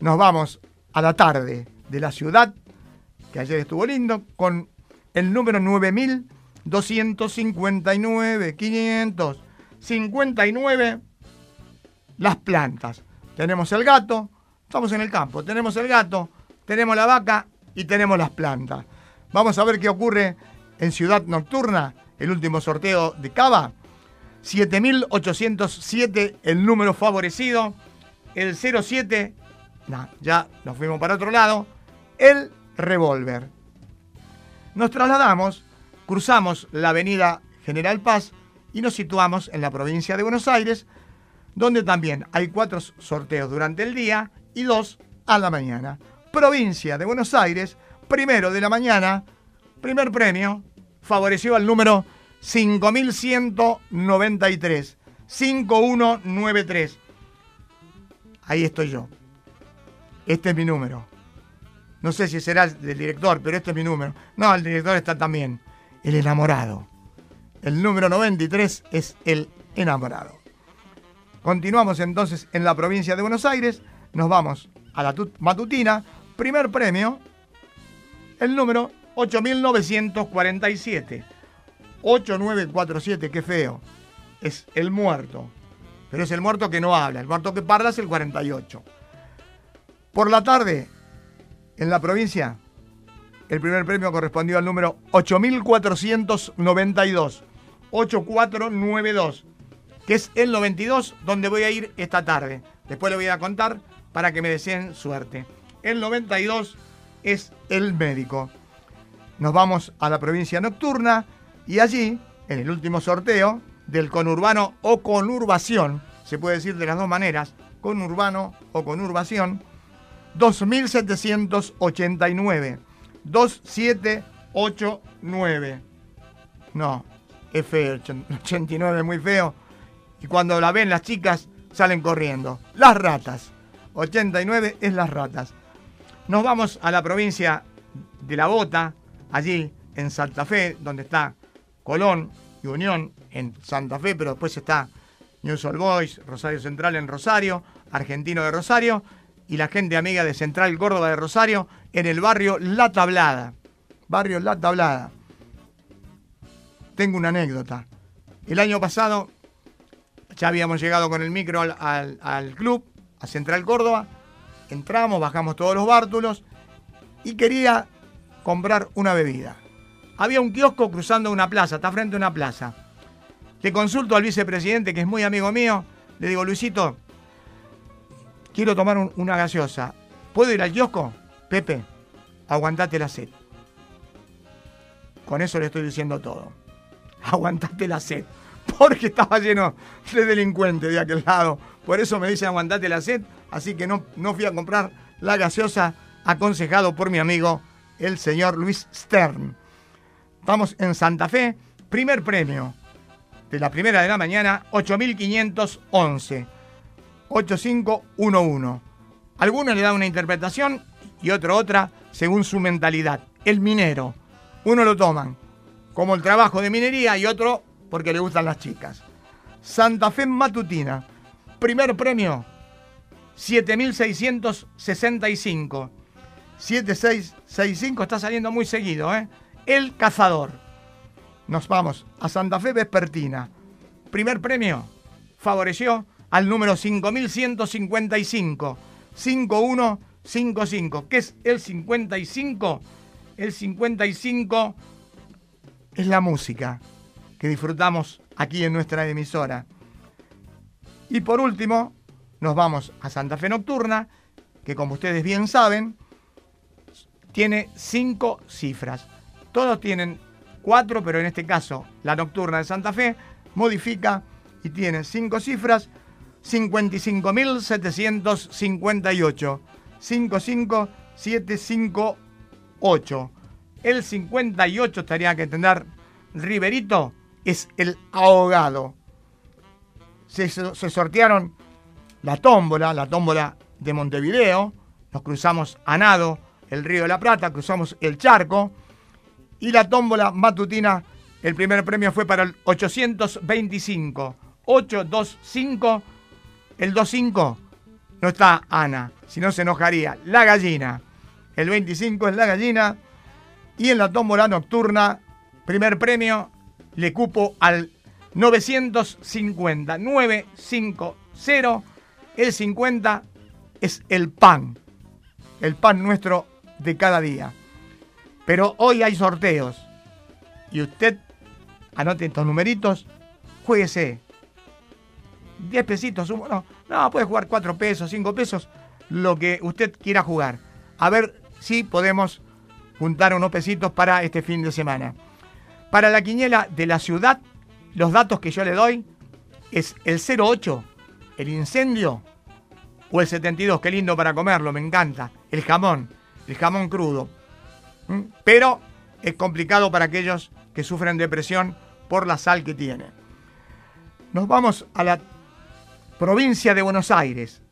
Nos vamos a la tarde de la ciudad, que ayer estuvo lindo, con el número 9259, 559, las plantas. Tenemos el gato, estamos en el campo, tenemos el gato, tenemos la vaca y tenemos las plantas. Vamos a ver qué ocurre en Ciudad Nocturna, el último sorteo de Cava. 7807, el número favorecido. El 07, no, ya nos fuimos para otro lado. El revólver. Nos trasladamos, cruzamos la avenida General Paz y nos situamos en la provincia de Buenos Aires, donde también hay cuatro sorteos durante el día y 2 a la mañana. Provincia de Buenos Aires, primero de la mañana, primer premio, favoreció al número 5193. 5193. Ahí estoy yo. Este es mi número. No sé si será el del director, pero este es mi número. No, el director está también. El enamorado. El número 93 es el enamorado. Continuamos entonces en la provincia de Buenos Aires. Nos vamos a la matutina. Primer premio, el número 8947. 8947, qué feo. Es el muerto. Pero es el muerto que no habla. El muerto que parla es el 48. Por la tarde, en la provincia, el primer premio correspondió al número 8492. 8492, que es el 92 donde voy a ir esta tarde. Después le voy a contar para que me deseen suerte. El 92 es el médico. Nos vamos a la provincia nocturna y allí, en el último sorteo del conurbano o conurbación, se puede decir de las dos maneras, conurbano o conurbación, 2789. 2789. No, es feo, 89 es muy feo. Y cuando la ven las chicas, salen corriendo. Las ratas. 89 es las ratas. Nos vamos a la provincia de La Bota, allí en Santa Fe, donde está Colón y Unión en Santa Fe, pero después está News All Boys, Rosario Central en Rosario, Argentino de Rosario y la gente amiga de Central Córdoba de Rosario en el barrio La Tablada. Barrio La Tablada. Tengo una anécdota. El año pasado ya habíamos llegado con el micro al, club, a Central Córdoba. Entramos, bajamos todos los bártulos y quería comprar una bebida. Había un kiosco cruzando una plaza, está frente a una plaza. Le consulto al vicepresidente, que es muy amigo mío, le digo, Luisito, quiero tomar una gaseosa. ¿Puedo ir al kiosco? Pepe, aguantate la sed. Con eso le estoy diciendo todo. Aguantate la sed. Porque estaba lleno de delincuentes de aquel lado. Por eso me dice aguantate la sed. Así que no, no fui a comprar la gaseosa aconsejado por mi amigo, el señor Luis Stern. Estamos en Santa Fe. Primer premio de la primera de la mañana, 8511. 8511. Alguno le da una interpretación y otro otra según su mentalidad. El minero. Uno lo toman como el trabajo de minería y otro porque le gustan las chicas. Santa Fe Matutina. Primer premio, 7665. 7665 está saliendo muy seguido, ¿eh? El Cazador. Nos vamos a Santa Fe Vespertina. Primer premio favoreció al número 5155. 5155. ¿Qué es el 55? El 55 es la música que disfrutamos aquí en nuestra emisora. Y por último, nos vamos a Santa Fe Nocturna, que como ustedes bien saben, tiene cinco cifras. Todos tienen cuatro, pero en este caso la Nocturna de Santa Fe modifica y tiene cinco cifras 55.758. 55758. El 58 estaría que tener Riverito, es el ahogado. Se, se, sortearon la tómbola, la tómbola de Montevideo. Nos cruzamos a nado el Río de la Plata, cruzamos el charco. Y la tómbola matutina, el primer premio fue para el 825. 825 el 2.5 no está Ana, si no se enojaría. La gallina. El 25 es la gallina. Y en la tómbola nocturna, primer premio, le cupo al 950. 950. El 50 es el pan. El pan nuestro de cada día. Pero hoy hay sorteos. Y usted anote estos numeritos, jueguese 10 pesitos, no, no, puede jugar 4 pesos, 5 pesos, lo que usted quiera jugar. A ver si podemos juntar unos pesitos para este fin de semana. Para la quiniela de la ciudad, los datos que yo le doy es el 08, el incendio, o el 72, qué lindo para comerlo, me encanta. El jamón, el jamón crudo. ¿Mm? Pero es complicado para aquellos que sufren depresión por la sal que tiene. Nos vamos a la provincia de Buenos Aires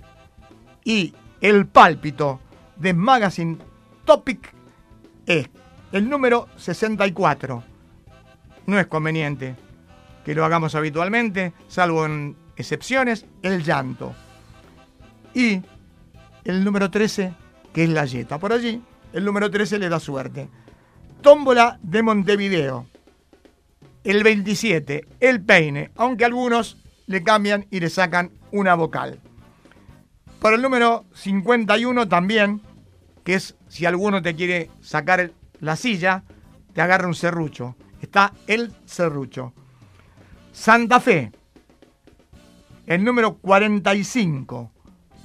y el pálpito de Magazine Topic es el número 64. No es conveniente que lo hagamos habitualmente, salvo en excepciones, el llanto. Y el número 13, que es la yeta. Por allí, el número 13 le da suerte. Tómbola de Montevideo. El 27, el peine, aunque algunos le cambian y le sacan una vocal. Por el número 51 también, que es si alguno te quiere sacar la silla, te agarra un serrucho. Está el serrucho. Santa Fe, el número 45.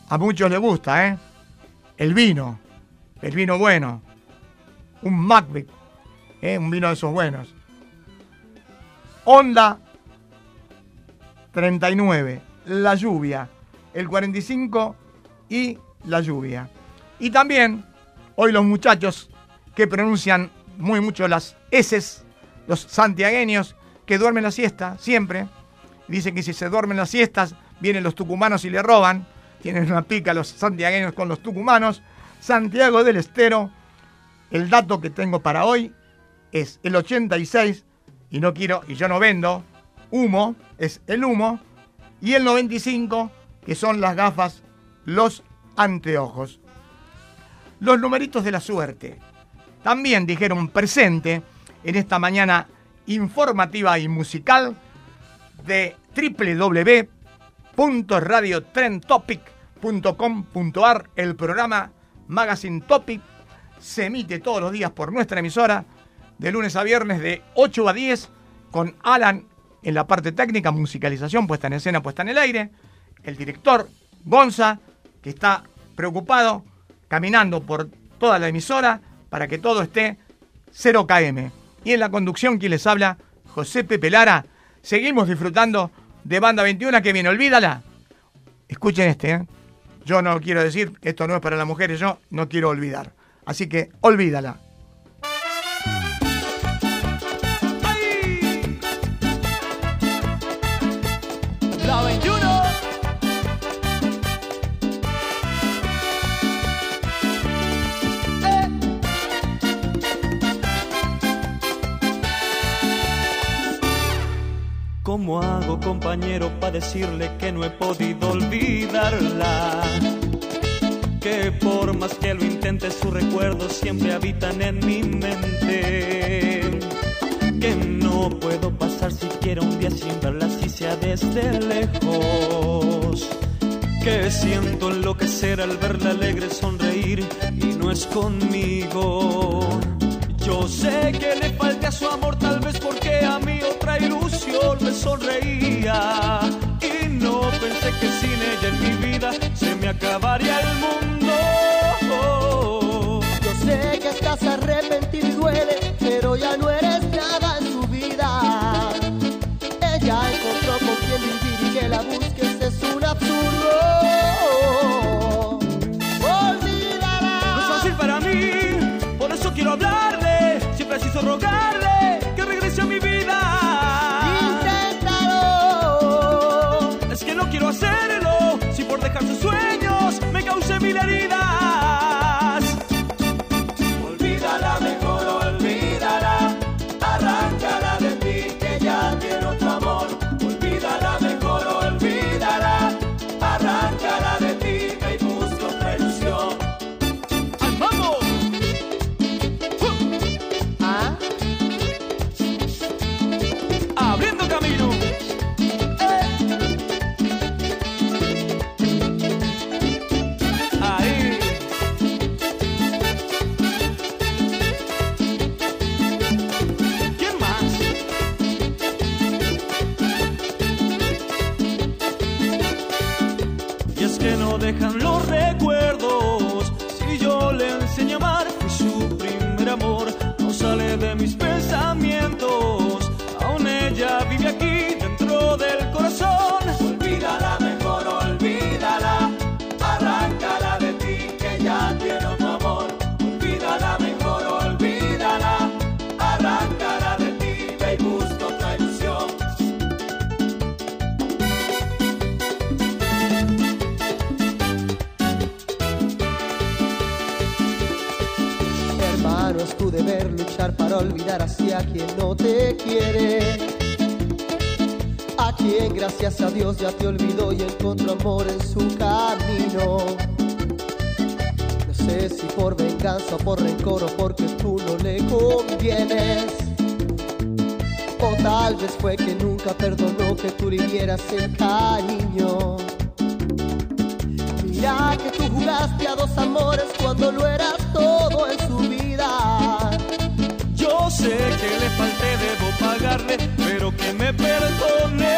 A muchos les gusta, ¿eh? El vino, el vino bueno. Un Macbeth, ¿eh? un vino de esos buenos. Honda 39, la lluvia. El 45 y la lluvia. Y también, hoy los muchachos que pronuncian muy mucho las S, los santiagueños, que duermen la siesta, siempre. Dicen que si se duermen las siestas, vienen los tucumanos y le roban. Tienen una pica los santiagueños con los tucumanos. Santiago del Estero, el dato que tengo para hoy es el 86, y no quiero, y yo no vendo humo, es el humo, y el 95, que son las gafas, los anteojos. Los numeritos de la suerte. También dijeron presente en esta mañana informativa y musical de www.radiotrendtopic.com.ar. El programa Magazine Topic se emite todos los días por nuestra emisora de lunes a viernes de 8 a 10 con Alan en la parte técnica, musicalización, puesta en escena, puesta en el aire, el director Gonza, que está preocupado, caminando por toda la emisora para que todo esté 0 km. Y en la conducción, quien les habla, José Pepe. Seguimos disfrutando de Banda 21, que viene, olvídala. Escuchen este, ¿eh? Yo no quiero decir, esto no es para las mujeres, yo no quiero olvidar. Así que olvídala. ¿Cómo hago, compañero, para decirle que no he podido olvidarla? Que por más que lo intente, sus recuerdos siempre habitan en mi mente. Que no puedo pasar siquiera un día sin verla, si sea desde lejos. Que siento enloquecer al verla alegre sonreír y no es conmigo. Yo sé que le falta su amor, tal vez porque a mí otra ilusión me sonreía. Y no pensé que sin ella en mi vida se me acabaría el mundo. Yo sé que estás arrepentido y duele, pero ya no eres nada en su vida. Ella encontró con quien vivir y que la busques es un absurdo. Cause mil heridas. Hacia quien no te quiere. A quien gracias a Dios ya te olvidó y encontró amor en su camino. No sé si por venganza o por rencor o porque tú no le convienes. O tal vez fue que nunca perdonó que tú le dieras el cariño. Mira que tú jugaste a dos amores cuando lo eras todo. Yo sé que le falté, debo pagarle, pero que me perdone.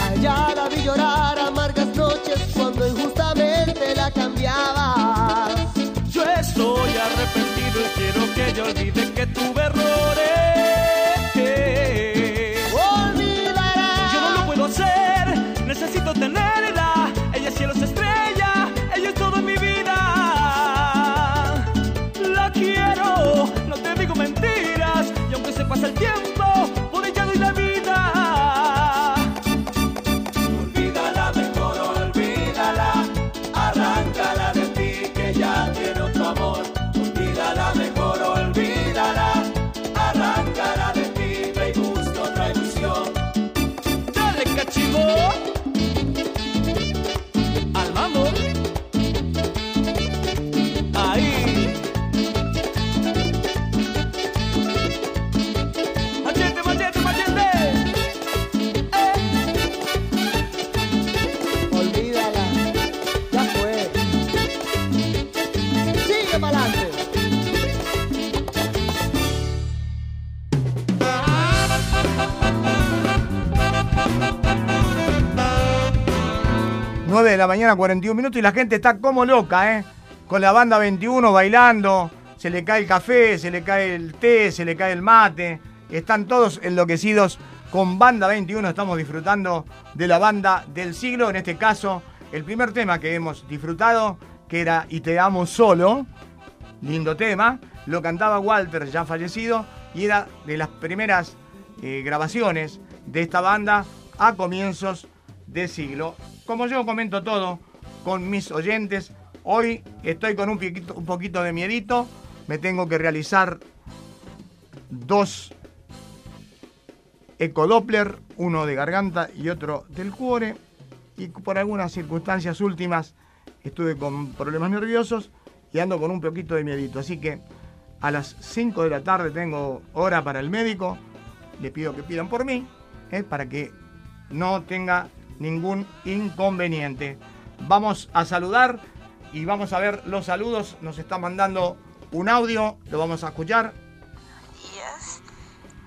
Allá la vi llorar amargas noches cuando injustamente la cambiabas. Yo estoy arrepentido y quiero que ella olvide que tuve errores. La mañana, 41 minutos y la gente está como loca, ¿eh? Con la banda 21 bailando, se le cae el café, se le cae el té, se le cae el mate. Están todos enloquecidos con banda 21. Estamos disfrutando de la banda del siglo. En este caso, el primer tema que hemos disfrutado, que era Y te amo solo. Lindo tema. Lo cantaba Walter, ya fallecido, y era de las primeras eh, grabaciones de esta banda a comienzos de siglo. Como yo comento todo con mis oyentes, hoy estoy con un poquito, de miedito. Me tengo que realizar dos ecodoppler, uno de garganta y otro del cuore. Y por algunas circunstancias últimas estuve con problemas nerviosos y ando con un poquito de miedito. Así que a las 5 de la tarde tengo hora para el médico. Le pido que pidan por mí, ¿eh? para que no tenga ningún inconveniente. Vamos a saludar y vamos a ver los saludos. Nos está mandando un audio, lo vamos a escuchar. días.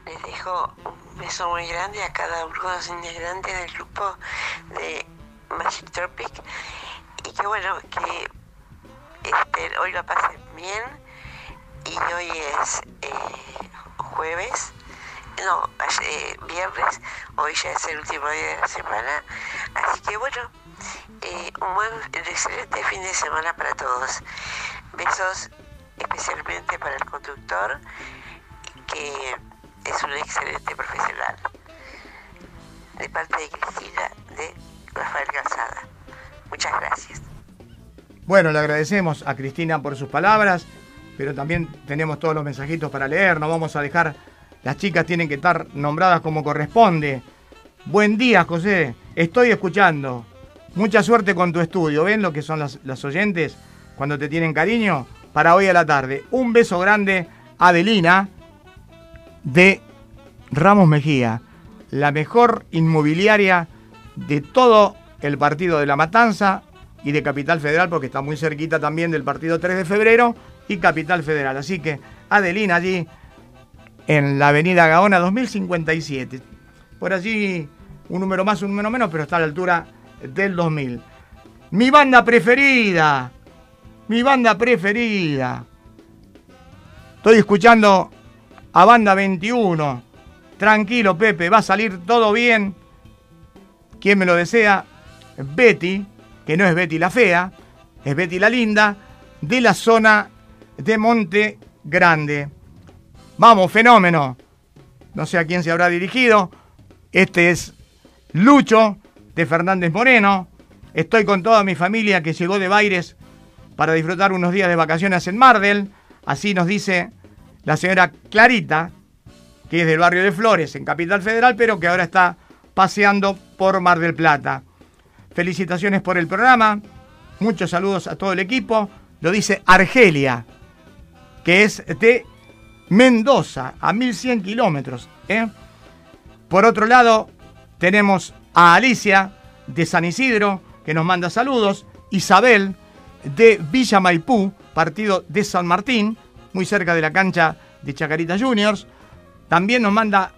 Les dejo un beso muy grande a cada uno de los integrantes del grupo de Magic Tropic y que bueno, que este, hoy lo pasen bien y hoy es eh, jueves, no, eh, viernes, hoy ya es el último día de la semana, así que bueno, eh, un buen, excelente fin de semana para todos. Besos especialmente para el conductor, que es un excelente profesional. De parte de Cristina de Rafael Calzada. Muchas gracias. Bueno, le agradecemos a Cristina por sus palabras, pero también tenemos todos los mensajitos para leer. No vamos a dejar, las chicas tienen que estar nombradas como corresponde. Buen día, José. Estoy escuchando. Mucha suerte con tu estudio. ¿Ven lo que son las, oyentes cuando te tienen cariño? Para hoy a la tarde. Un beso grande Adelina de Ramos Mejía, la mejor inmobiliaria de todo el partido de La Matanza y de Capital Federal, porque está muy cerquita también del partido 3 de febrero y Capital Federal. Así que Adelina allí en la avenida Gaona 2057. Por allí un número más, un número menos, pero está a la altura del 2000. Mi banda preferida, mi banda preferida. Estoy escuchando a Banda 21. Tranquilo, Pepe, va a salir todo bien. ¿Quién me lo desea? Betty, que no es Betty la fea, es Betty la linda, de la zona de Monte Grande. Vamos, fenómeno. No sé a quién se habrá dirigido. Este es Lucho de Fernández Moreno. Estoy con toda mi familia que llegó de Baires para disfrutar unos días de vacaciones en Mardel. Así nos dice la señora Clarita, que es del barrio de Flores, en Capital Federal, pero que ahora está paseando por Mar del Plata. Felicitaciones por el programa, muchos saludos a todo el equipo. Lo dice Argelia, que es de Mendoza, a 1100 kilómetros. ¿eh? Por otro lado, tenemos a Alicia de San Isidro, que nos manda saludos. Isabel de Villa Maipú, partido de San Martín, muy cerca de la cancha de Chacarita Juniors. También nos manda,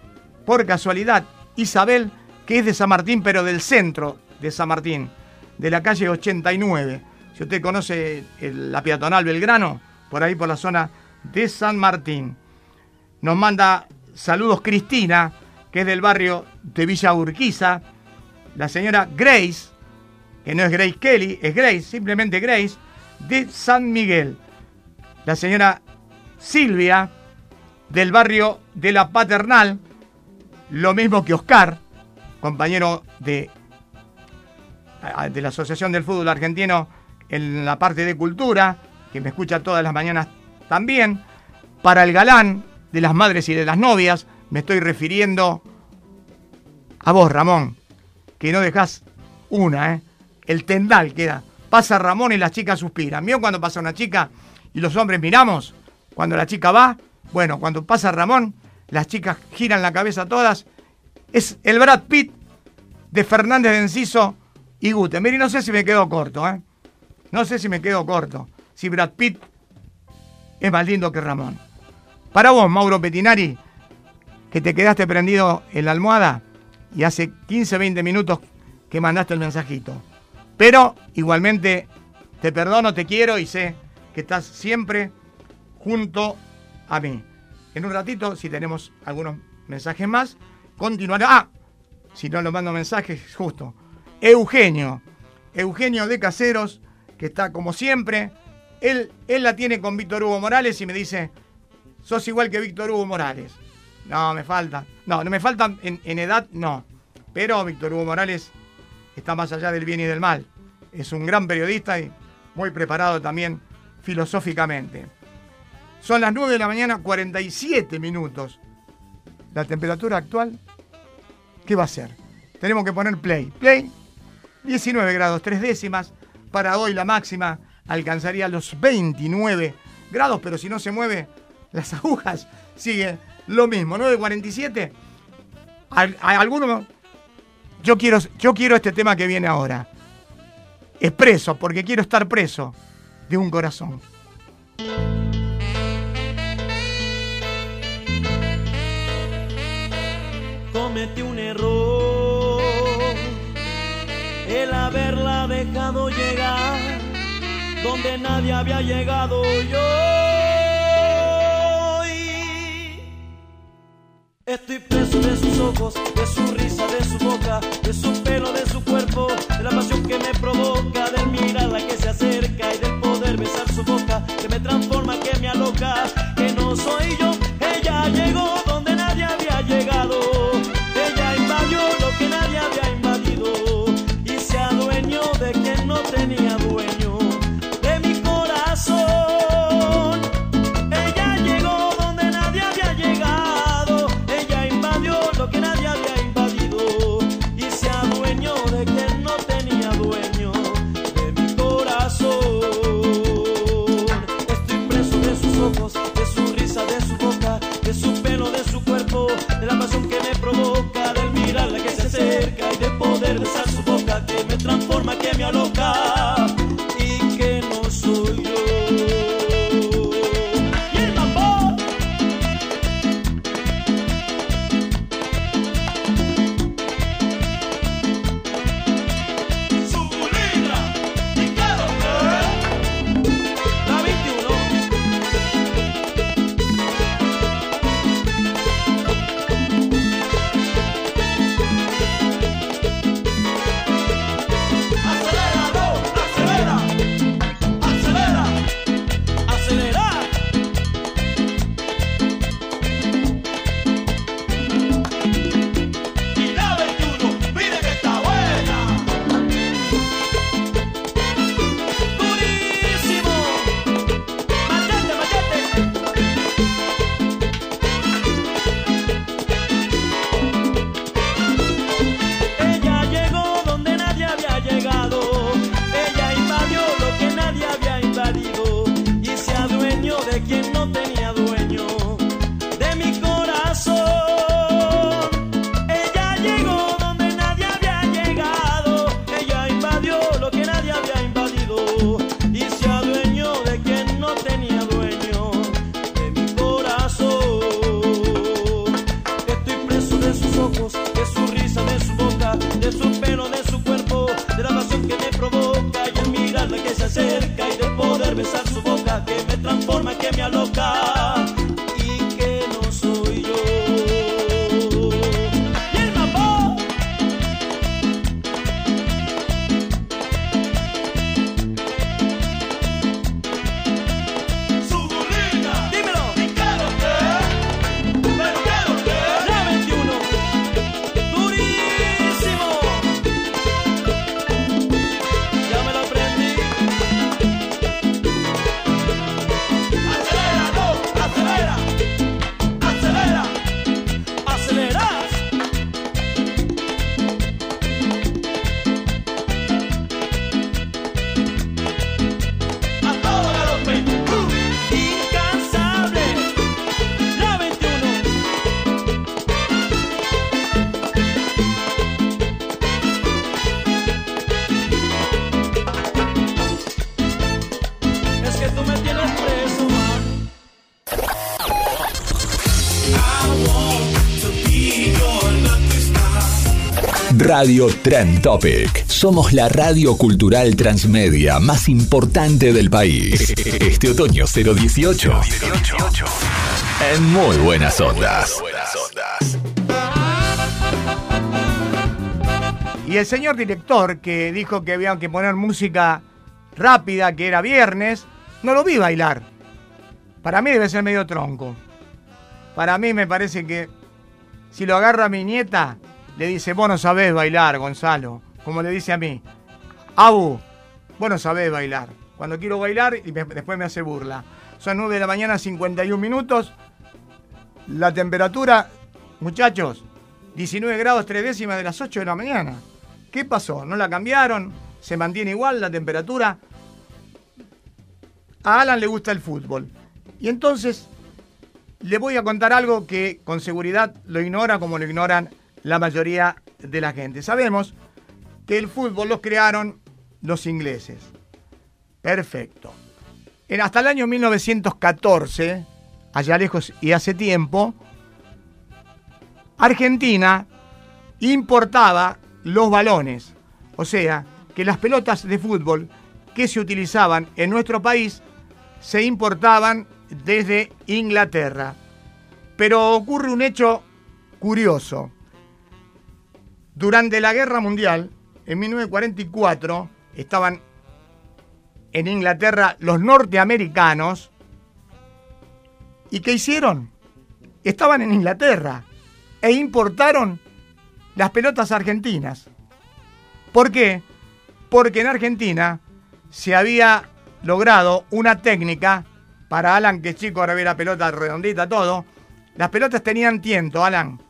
por casualidad, Isabel, que es de San Martín, pero del centro de San Martín, de la calle 89. Si usted conoce el- la peatonal Belgrano, por ahí por la zona de San Martín. Nos manda saludos Cristina, que es del barrio de Villa Urquiza. La señora Grace, que no es Grace Kelly, es Grace, simplemente Grace, de San Miguel. La señora Silvia, del barrio de la Paternal, lo mismo que Oscar, compañero de, de la Asociación del Fútbol Argentino en la parte de cultura, que me escucha todas las mañanas también. Para el galán de las madres y de las novias, me estoy refiriendo a vos, Ramón, que no dejás una, ¿eh? El tendal queda. Pasa Ramón y las chicas suspiran. ¿Vio cuando pasa una chica y los hombres miramos? Cuando la chica va, bueno, cuando pasa Ramón, las chicas giran la cabeza todas. Es el Brad Pitt de Fernández de Enciso y Gute. Mire, no sé si me quedo corto, ¿eh? No sé si me quedo corto. Si Brad Pitt es más lindo que Ramón. Para vos, Mauro Petinari, que te quedaste prendido en la almohada y hace 15, 20 minutos que mandaste el mensajito. Pero igualmente te perdono, te quiero y sé que estás siempre junto a mí. En un ratito, si tenemos algunos mensajes más, continuará. Ah, si no lo mando mensajes, justo. Eugenio, Eugenio de Caseros, que está como siempre. Él, él la tiene con Víctor Hugo Morales y me dice, sos igual que Víctor Hugo Morales. No, me falta. No, no me falta en, edad, no. Pero Víctor Hugo Morales está más allá del bien y del mal. Es un gran periodista y muy preparado también filosóficamente. Son las 9 de la mañana, 47 minutos. La temperatura actual, ¿qué va a ser? Tenemos que poner play. Play, 19 grados, 3 décimas. Para hoy la máxima alcanzaría los 29 grados, pero si no se mueve las agujas, sigue lo mismo. 9.47. Al- a alguno yo quiero, yo quiero este tema que viene ahora. Es preso, porque quiero estar preso de un corazón. cometí un error el haberla dejado llegar donde nadie había llegado yo. Estoy preso de sus ojos, de su risa, de su boca, de su pelo, de su cuerpo, de la pasión que me provoca, del mirarla que se acerca y del poder besar su boca, que me transforma, que me aloca, que no soy yo. Radio Trend Topic. Somos la radio cultural transmedia más importante del país. Este otoño 018. En muy buenas ondas. Y el señor director que dijo que había que poner música rápida, que era viernes, no lo vi bailar. Para mí debe ser medio tronco. Para mí me parece que si lo agarra mi nieta, le dice, vos no sabés bailar, Gonzalo. Como le dice a mí. Abu, vos no sabés bailar. Cuando quiero bailar, y después me hace burla. Son 9 de la mañana, 51 minutos. La temperatura, muchachos, 19 grados 3 décimas de las 8 de la mañana. ¿Qué pasó? ¿No la cambiaron? ¿Se mantiene igual la temperatura? A Alan le gusta el fútbol. Y entonces le voy a contar algo que con seguridad lo ignora como lo ignoran la mayoría de la gente. Sabemos que el fútbol lo crearon los ingleses. Perfecto. En hasta el año 1914, allá lejos y hace tiempo, Argentina importaba los balones. O sea, que las pelotas de fútbol que se utilizaban en nuestro país se importaban desde Inglaterra. Pero ocurre un hecho curioso. Durante la Guerra Mundial, en 1944, estaban en Inglaterra los norteamericanos. ¿Y qué hicieron? Estaban en Inglaterra e importaron las pelotas argentinas. ¿Por qué? Porque en Argentina se había logrado una técnica para Alan, que chico, ahora ve la pelota redondita, todo. Las pelotas tenían tiento, Alan.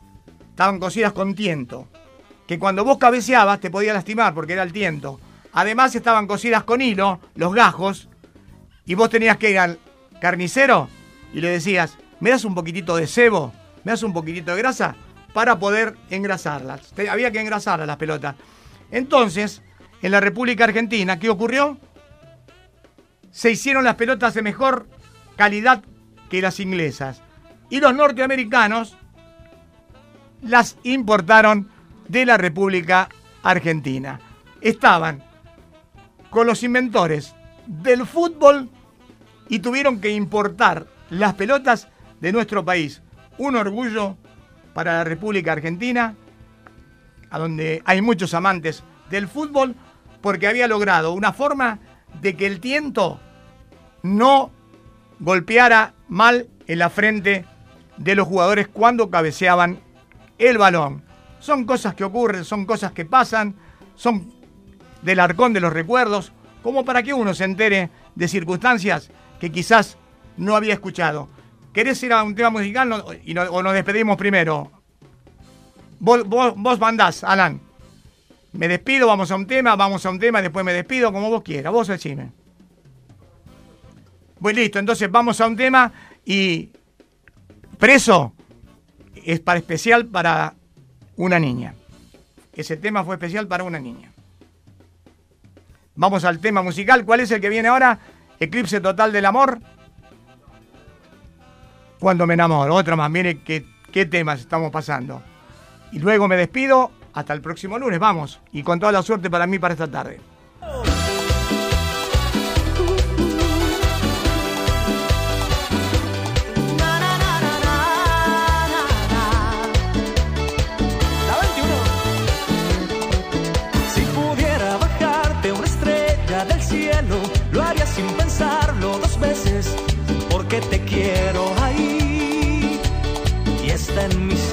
Estaban cosidas con tiento. Que cuando vos cabeceabas te podía lastimar porque era el tiento. Además estaban cosidas con hilo, los gajos. Y vos tenías que ir al carnicero y le decías, ¿me das un poquitito de cebo? ¿Me das un poquitito de grasa? Para poder engrasarlas. Había que engrasarlas las pelotas. Entonces, en la República Argentina, ¿qué ocurrió? Se hicieron las pelotas de mejor calidad que las inglesas. Y los norteamericanos las importaron de la República Argentina. Estaban con los inventores del fútbol y tuvieron que importar las pelotas de nuestro país. Un orgullo para la República Argentina, a donde hay muchos amantes del fútbol, porque había logrado una forma de que el tiento no golpeara mal en la frente de los jugadores cuando cabeceaban el balón. Son cosas que ocurren, son cosas que pasan, son del arcón de los recuerdos, como para que uno se entere de circunstancias que quizás no había escuchado. ¿Querés ir a un tema musical y no- o nos despedimos primero? Vos, vos, vos mandás, Alan. Me despido, vamos a un tema, vamos a un tema, después me despido, como vos quieras. Vos decime. Pues listo, entonces vamos a un tema y preso es para especial para una niña. Ese tema fue especial para una niña. Vamos al tema musical. ¿Cuál es el que viene ahora? Eclipse total del amor. Cuando me enamoro. Otro más. Mire qué, qué temas estamos pasando. Y luego me despido. Hasta el próximo lunes. Vamos. Y con toda la suerte para mí para esta tarde. Y está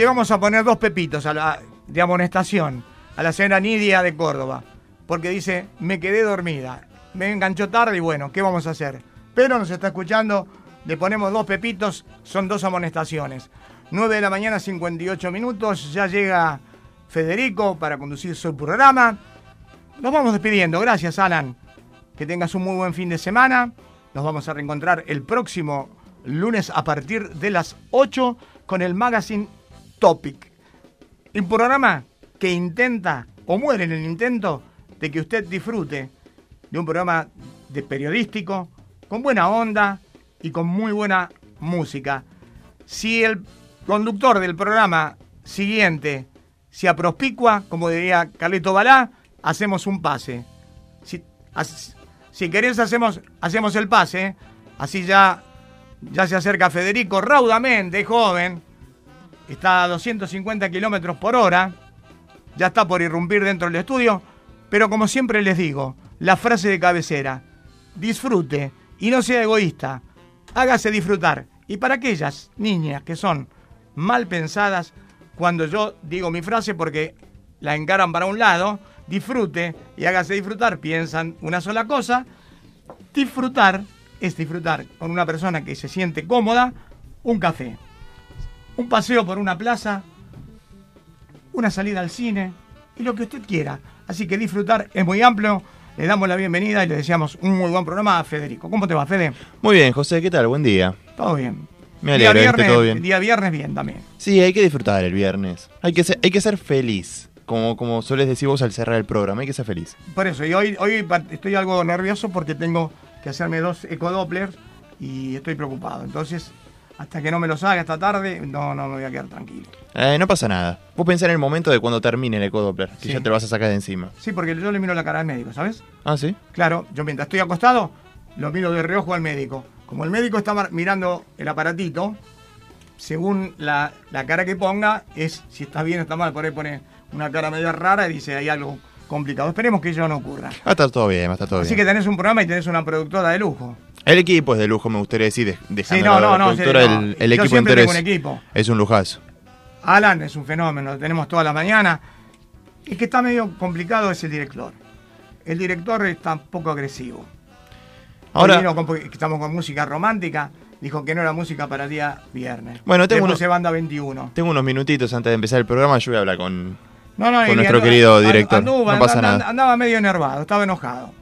le a poner dos pepitos a la, de amonestación a la señora Nidia de Córdoba. Porque dice, me quedé dormida. Me enganchó tarde y bueno, ¿qué vamos a hacer? Pero nos está escuchando, le ponemos dos pepitos, son dos amonestaciones. 9 de la mañana, 58 minutos, ya llega Federico para conducir su programa. Nos vamos despidiendo, gracias Alan. Que tengas un muy buen fin de semana. Nos vamos a reencontrar el próximo lunes a partir de las 8 con el magazine Topic. Un programa que intenta, o muere en el intento, de que usted disfrute de un programa de periodístico, con buena onda y con muy buena música. Si el conductor del programa siguiente se aprospicua, como diría Carlito Balá, hacemos un pase. Si, as- querés hacemos, hacemos el pase, así ya, ya se acerca Federico raudamente, joven, está a 250 kilómetros por hora, ya está por irrumpir dentro del estudio, pero como siempre les digo, la frase de cabecera, disfrute y no sea egoísta, hágase disfrutar. Y para aquellas niñas que son mal pensadas, cuando yo digo mi frase porque la encaran para un lado, disfrute y hágase disfrutar, piensan una sola cosa, disfrutar es disfrutar con una persona que se siente cómoda, un café, un paseo por una plaza, una salida al cine y lo que usted quiera. Así que disfrutar es muy amplio. Le damos la bienvenida y le deseamos un muy buen programa a Federico. ¿Cómo te va, Fede? Muy bien, José, ¿qué tal? Buen día. Todo bien. Me Día alegro esté viernes, todo bien. Día viernes bien también. Sí, hay que disfrutar el viernes. Hay que ser, hay que ser feliz. Como, como sueles decir vos al cerrar el programa, hay que ser feliz. Por eso, y hoy, hoy estoy algo nervioso porque tengo que hacerme dos ecodopplers y estoy preocupado. Entonces, hasta que no me los haga esta tarde, no, no me voy a quedar tranquilo. Eh, no pasa nada. Vos pensá en el momento de cuando termine el ecodoppler, que Sí. ya te lo vas a sacar de encima. Sí, porque yo le miro la cara al médico, ¿sabes? Ah, ¿sí? Claro, yo mientras estoy acostado, lo miro de reojo al médico. Como el médico está mirando el aparatito, según la, la cara que ponga, es si está bien o está mal. Por ahí pone una cara medio rara y dice, hay algo complicado. Esperemos que ello no ocurra. Va a estar todo bien, va a estar todo Así bien. que tenés un programa y tenés una productora de lujo. El equipo es de lujo, me gustaría decir, de- dejando Sí, no, la no, no, productora, sí, no. el, el Yo equipo siempre entero es, un equipo. es un lujazo. Alan es un fenómeno, lo tenemos toda la mañana. El que está medio complicado es el director. El director está poco agresivo. Ahora- con- estamos con música romántica, dijo que no era música para el día viernes. Bueno, tengo Después uno- banda 21. Tengo unos minutitos antes de empezar el programa, yo voy a hablar con, No, no, con nuestro querido and- director. anduvo- no pasa and- nada. Andaba medio enervado, estaba enojado.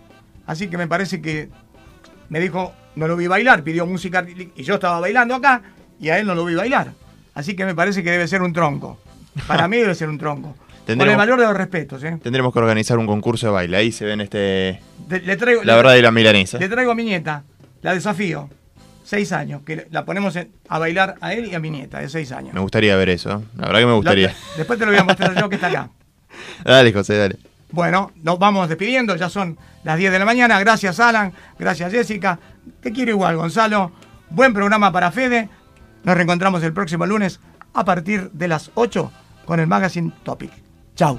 Así que me parece que me dijo, no lo vi bailar, pidió música y yo estaba bailando acá y a él no lo vi bailar. Así que me parece que debe ser un tronco. Para mí debe ser un tronco. Con el valor de los respetos, ¿eh? Tendremos que organizar un concurso de baile. Ahí se ven este. De- le traigo, La le- verdad y la milanesa. Le traigo a mi nieta, la desafío. Seis años, que la ponemos en- a bailar a él y a mi nieta, de seis años. Me gustaría ver eso. La verdad que me gustaría. La- después te lo voy a mostrar yo que está acá. Dale, José, dale. Bueno, nos vamos despidiendo, ya son las 10 de la mañana. Gracias Alan, gracias Jessica. Te quiero igual, Gonzalo. Buen programa para Fede. Nos reencontramos el próximo lunes a partir de las 8 con el Magazine Topic. Chau.